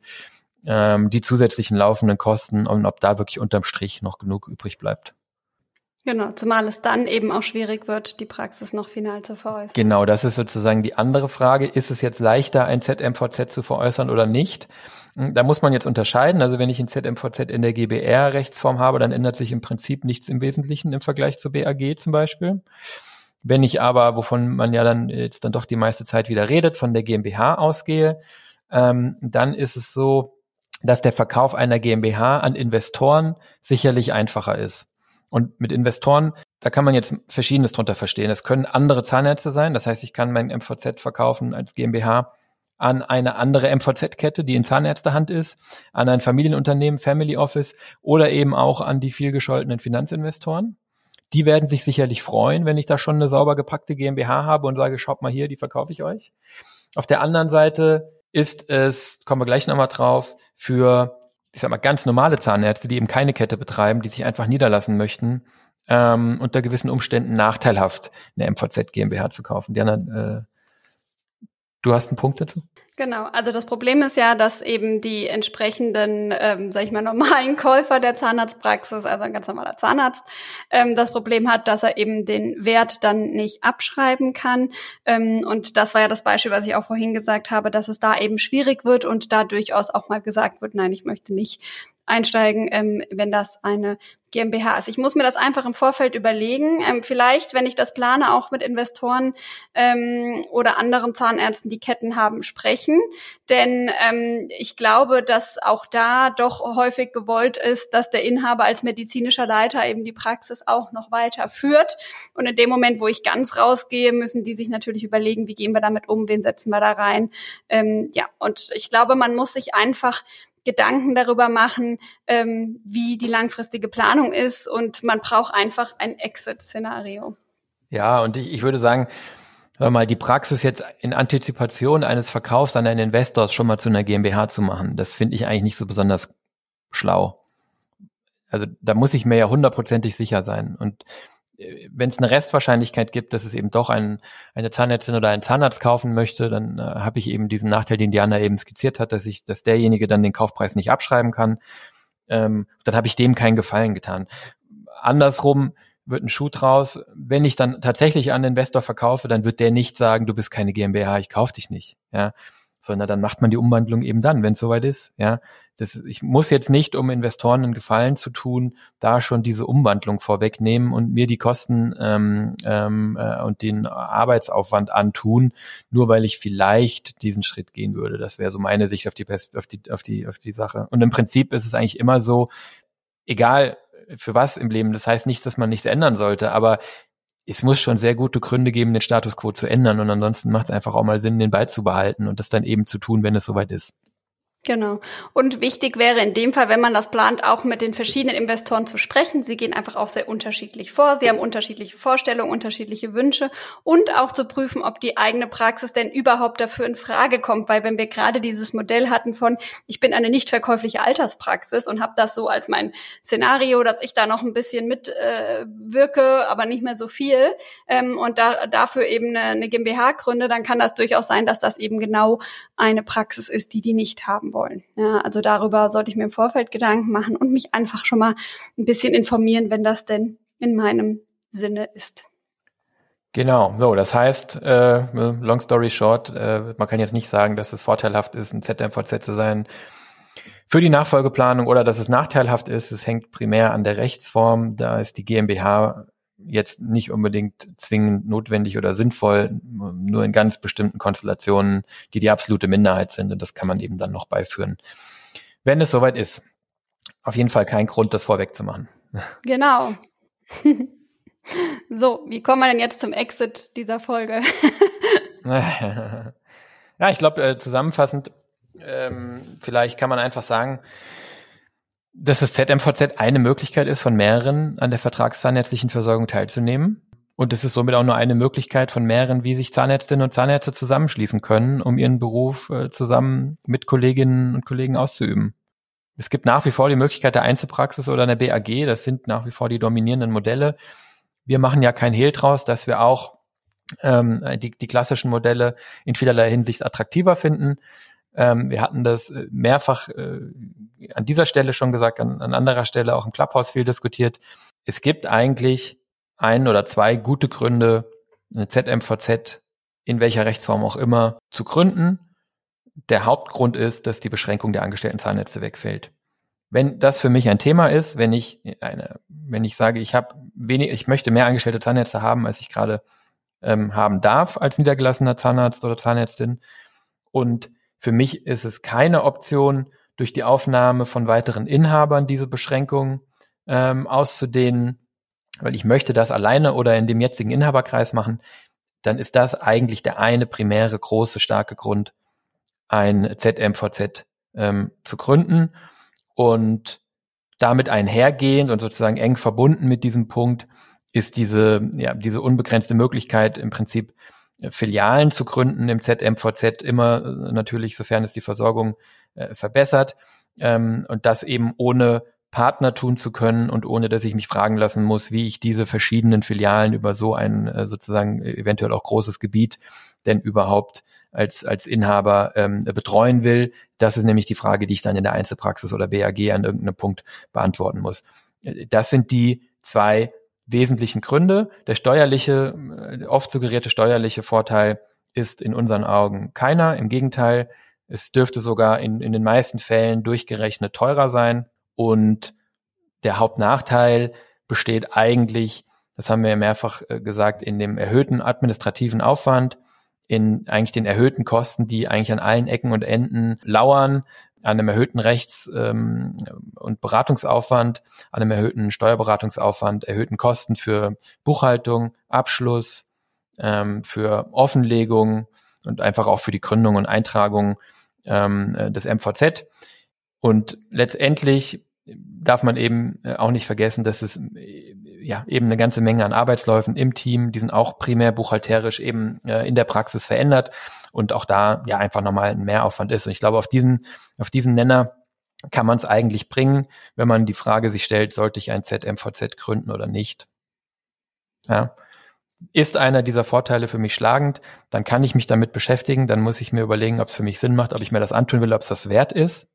ähm, die zusätzlichen laufenden Kosten und ob da wirklich unterm Strich noch genug übrig bleibt. Genau, zumal es dann eben auch schwierig wird, die Praxis noch final zu veräußern. Genau, das ist sozusagen die andere Frage. Ist es jetzt leichter, ein ZMVZ zu veräußern oder nicht? Hm, da muss man jetzt unterscheiden. Also wenn ich ein ZMVZ in der GBR-Rechtsform habe, dann ändert sich im Prinzip nichts im Wesentlichen im Vergleich zu BAG zum Beispiel. Wenn ich aber, wovon man ja dann jetzt dann doch die meiste Zeit wieder redet, von der GmbH ausgehe, ähm, dann ist es so, dass der Verkauf einer GmbH an Investoren sicherlich einfacher ist. Und mit Investoren, da kann man jetzt Verschiedenes drunter verstehen. Es können andere Zahnärzte sein. Das heißt, ich kann mein MVZ verkaufen als GmbH an eine andere MVZ-Kette, die in Zahnärztehand ist, an ein Familienunternehmen, Family Office oder eben auch an die vielgescholtenen Finanzinvestoren. Die werden sich sicherlich freuen, wenn ich da schon eine sauber gepackte GmbH habe und sage, schaut mal hier, die verkaufe ich euch. Auf der anderen Seite ist es, kommen wir gleich nochmal drauf, für ich sag mal, ganz normale Zahnärzte, die eben keine Kette betreiben, die sich einfach niederlassen möchten, ähm, unter gewissen Umständen nachteilhaft eine MVZ GmbH zu kaufen. Diana, äh, Du hast einen Punkt dazu? Genau, also das Problem ist ja, dass eben die entsprechenden, ähm, sag ich mal, normalen Käufer der Zahnarztpraxis, also ein ganz normaler Zahnarzt, ähm, das Problem hat, dass er eben den Wert dann nicht abschreiben kann. Ähm, und das war ja das Beispiel, was ich auch vorhin gesagt habe, dass es da eben schwierig wird und da durchaus auch mal gesagt wird, nein, ich möchte nicht einsteigen, ähm, wenn das eine GmbH ist. Ich muss mir das einfach im Vorfeld überlegen. Ähm, vielleicht, wenn ich das plane, auch mit Investoren ähm, oder anderen Zahnärzten, die Ketten haben, sprechen. Denn ähm, ich glaube, dass auch da doch häufig gewollt ist, dass der Inhaber als medizinischer Leiter eben die Praxis auch noch weiter führt. Und in dem Moment, wo ich ganz rausgehe, müssen die sich natürlich überlegen, wie gehen wir damit um, wen setzen wir da rein. Ähm, ja, und ich glaube, man muss sich einfach Gedanken darüber machen, ähm, wie die langfristige Planung ist und man braucht einfach ein Exit-Szenario. Ja, und ich, ich würde sagen, Hör mal, die Praxis jetzt in Antizipation eines Verkaufs an einen Investor schon mal zu einer GmbH zu machen, das finde ich eigentlich nicht so besonders schlau. Also da muss ich mir ja hundertprozentig sicher sein. Und wenn es eine Restwahrscheinlichkeit gibt, dass es eben doch ein, eine Zahnärztin oder ein Zahnarzt kaufen möchte, dann äh, habe ich eben diesen Nachteil, den Diana eben skizziert hat, dass ich, dass derjenige dann den Kaufpreis nicht abschreiben kann. Ähm, dann habe ich dem keinen Gefallen getan. Andersrum, wird ein Schuh draus. Wenn ich dann tatsächlich an den Investor verkaufe, dann wird der nicht sagen, du bist keine GmbH, ich kauf dich nicht, ja, sondern dann macht man die Umwandlung eben dann, wenn es soweit ist, ja. Das, ich muss jetzt nicht, um Investoren einen Gefallen zu tun, da schon diese Umwandlung vorwegnehmen und mir die Kosten ähm, ähm, äh, und den Arbeitsaufwand antun, nur weil ich vielleicht diesen Schritt gehen würde. Das wäre so meine Sicht auf die, auf die, auf die, auf die Sache. Und im Prinzip ist es eigentlich immer so, egal für was im Leben. Das heißt nicht, dass man nichts ändern sollte, aber es muss schon sehr gute Gründe geben, den Status quo zu ändern. Und ansonsten macht es einfach auch mal Sinn, den Ball zu behalten und das dann eben zu tun, wenn es soweit ist. Genau. Und wichtig wäre in dem Fall, wenn man das plant, auch mit den verschiedenen Investoren zu sprechen. Sie gehen einfach auch sehr unterschiedlich vor. Sie haben unterschiedliche Vorstellungen, unterschiedliche Wünsche und auch zu prüfen, ob die eigene Praxis denn überhaupt dafür in Frage kommt. Weil wenn wir gerade dieses Modell hatten von, ich bin eine nicht verkäufliche Alterspraxis und habe das so als mein Szenario, dass ich da noch ein bisschen mitwirke, äh, aber nicht mehr so viel ähm, und da, dafür eben eine, eine GmbH gründe, dann kann das durchaus sein, dass das eben genau eine Praxis ist, die die nicht haben wollen. Ja, also darüber sollte ich mir im Vorfeld Gedanken machen und mich einfach schon mal ein bisschen informieren, wenn das denn in meinem Sinne ist. Genau, so, das heißt, äh, long story short, äh, man kann jetzt nicht sagen, dass es vorteilhaft ist, ein ZMVZ zu sein für die Nachfolgeplanung oder dass es nachteilhaft ist. Es hängt primär an der Rechtsform. Da ist die GmbH jetzt nicht unbedingt zwingend notwendig oder sinnvoll, nur in ganz bestimmten Konstellationen, die die absolute Minderheit sind. Und das kann man eben dann noch beiführen, wenn es soweit ist. Auf jeden Fall kein Grund, das vorwegzumachen. Genau. so, wie kommen wir denn jetzt zum Exit dieser Folge? ja, ich glaube, äh, zusammenfassend, ähm, vielleicht kann man einfach sagen, dass das ZMVZ eine Möglichkeit ist, von mehreren an der vertragszahnärztlichen Versorgung teilzunehmen. Und es ist somit auch nur eine Möglichkeit von mehreren, wie sich Zahnärztinnen und Zahnärzte zusammenschließen können, um ihren Beruf äh, zusammen mit Kolleginnen und Kollegen auszuüben. Es gibt nach wie vor die Möglichkeit der Einzelpraxis oder einer BAG. Das sind nach wie vor die dominierenden Modelle. Wir machen ja kein Hehl draus, dass wir auch ähm, die, die klassischen Modelle in vielerlei Hinsicht attraktiver finden. Ähm, wir hatten das äh, mehrfach äh, an dieser Stelle schon gesagt, an, an anderer Stelle auch im Clubhouse viel diskutiert. Es gibt eigentlich ein oder zwei gute Gründe, eine ZMVZ in welcher Rechtsform auch immer zu gründen. Der Hauptgrund ist, dass die Beschränkung der angestellten Zahnnetze wegfällt. Wenn das für mich ein Thema ist, wenn ich eine, wenn ich sage, ich habe wenig, ich möchte mehr angestellte Zahnnetze haben, als ich gerade ähm, haben darf als niedergelassener Zahnarzt oder Zahnärztin und für mich ist es keine Option, durch die Aufnahme von weiteren Inhabern diese Beschränkung ähm, auszudehnen, weil ich möchte das alleine oder in dem jetzigen Inhaberkreis machen, dann ist das eigentlich der eine primäre große starke Grund, ein ZMVZ ähm, zu gründen und damit einhergehend und sozusagen eng verbunden mit diesem Punkt ist diese ja diese unbegrenzte Möglichkeit im Prinzip Filialen zu gründen im ZMVZ immer äh, natürlich, sofern es die Versorgung äh, verbessert ähm, und das eben ohne Partner tun zu können und ohne, dass ich mich fragen lassen muss, wie ich diese verschiedenen Filialen über so ein äh, sozusagen eventuell auch großes Gebiet denn überhaupt als, als Inhaber ähm, betreuen will. Das ist nämlich die Frage, die ich dann in der Einzelpraxis oder BAG an irgendeinem Punkt beantworten muss. Äh, das sind die zwei wesentlichen Gründe. Der steuerliche, äh, oft suggerierte steuerliche Vorteil ist in unseren Augen keiner. Im Gegenteil, es dürfte sogar in, in den meisten Fällen durchgerechnet teurer sein. Und der Hauptnachteil besteht eigentlich, das haben wir mehrfach äh, gesagt, in dem erhöhten administrativen Aufwand, in eigentlich den erhöhten Kosten, die eigentlich an allen Ecken und Enden lauern, an einem erhöhten Rechts- ähm, und Beratungsaufwand, an einem erhöhten Steuerberatungsaufwand, erhöhten Kosten für Buchhaltung, Abschluss, ähm, für Offenlegung und einfach auch für die Gründung und Eintragung ähm, des MVZ. Und letztendlich darf man eben äh, auch nicht vergessen, dass es äh, ja eben eine ganze Menge an Arbeitsläufen im Team, die sind auch primär buchhalterisch eben äh, in der Praxis verändert und auch da ja einfach nochmal ein Mehraufwand ist. Und ich glaube, auf diesen, auf diesen Nenner kann man es eigentlich bringen, wenn man die Frage sich stellt, sollte ich ein ZMVZ gründen oder nicht? Ja. Ist einer dieser Vorteile für mich schlagend, dann kann ich mich damit beschäftigen, dann muss ich mir überlegen, ob es für mich Sinn macht, ob ich mir das antun will, ob es das wert ist.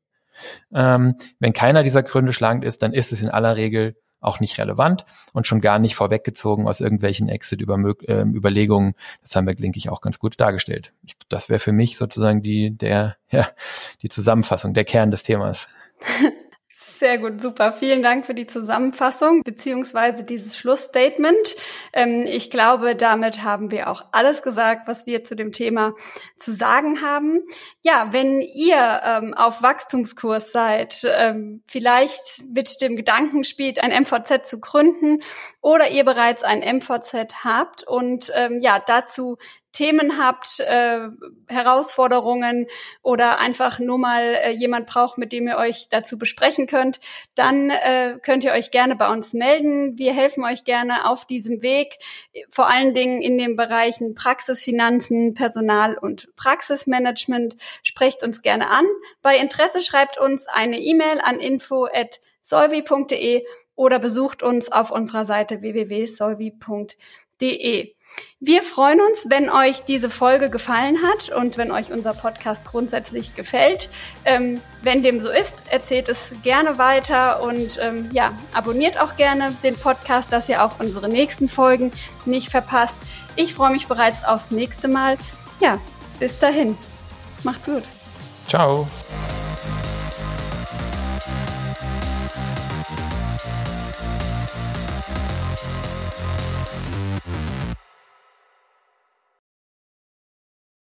Ähm, wenn keiner dieser Gründe schlagend ist, dann ist es in aller Regel auch nicht relevant und schon gar nicht vorweggezogen aus irgendwelchen Exit-Überlegungen. Ähm, das haben wir, denke ich, auch ganz gut dargestellt. Ich, das wäre für mich sozusagen die, der, ja, die Zusammenfassung, der Kern des Themas. Sehr gut, super. Vielen Dank für die Zusammenfassung beziehungsweise dieses Schlussstatement. Ähm, ich glaube, damit haben wir auch alles gesagt, was wir zu dem Thema zu sagen haben. Ja, wenn ihr ähm, auf Wachstumskurs seid, ähm, vielleicht mit dem Gedanken spielt, ein MVZ zu gründen oder ihr bereits ein MVZ habt und ja, dazu Themen habt, äh, Herausforderungen oder einfach nur mal äh, jemand braucht, mit dem ihr euch dazu besprechen könnt, dann äh, könnt ihr euch gerne bei uns melden. Wir helfen euch gerne auf diesem Weg, vor allen Dingen in den Bereichen Praxisfinanzen, Personal und Praxismanagement. Sprecht uns gerne an. Bei Interesse schreibt uns eine E-Mail an info@solvi.de oder besucht uns auf unserer Seite www.solvi.de. Wir freuen uns, wenn euch diese Folge gefallen hat und wenn euch unser Podcast grundsätzlich gefällt. Ähm, wenn dem so ist, erzählt es gerne weiter und ähm, ja, abonniert auch gerne den Podcast, dass ihr auch unsere nächsten Folgen nicht verpasst. Ich freue mich bereits aufs nächste Mal. Ja, bis dahin. Macht's gut. Ciao.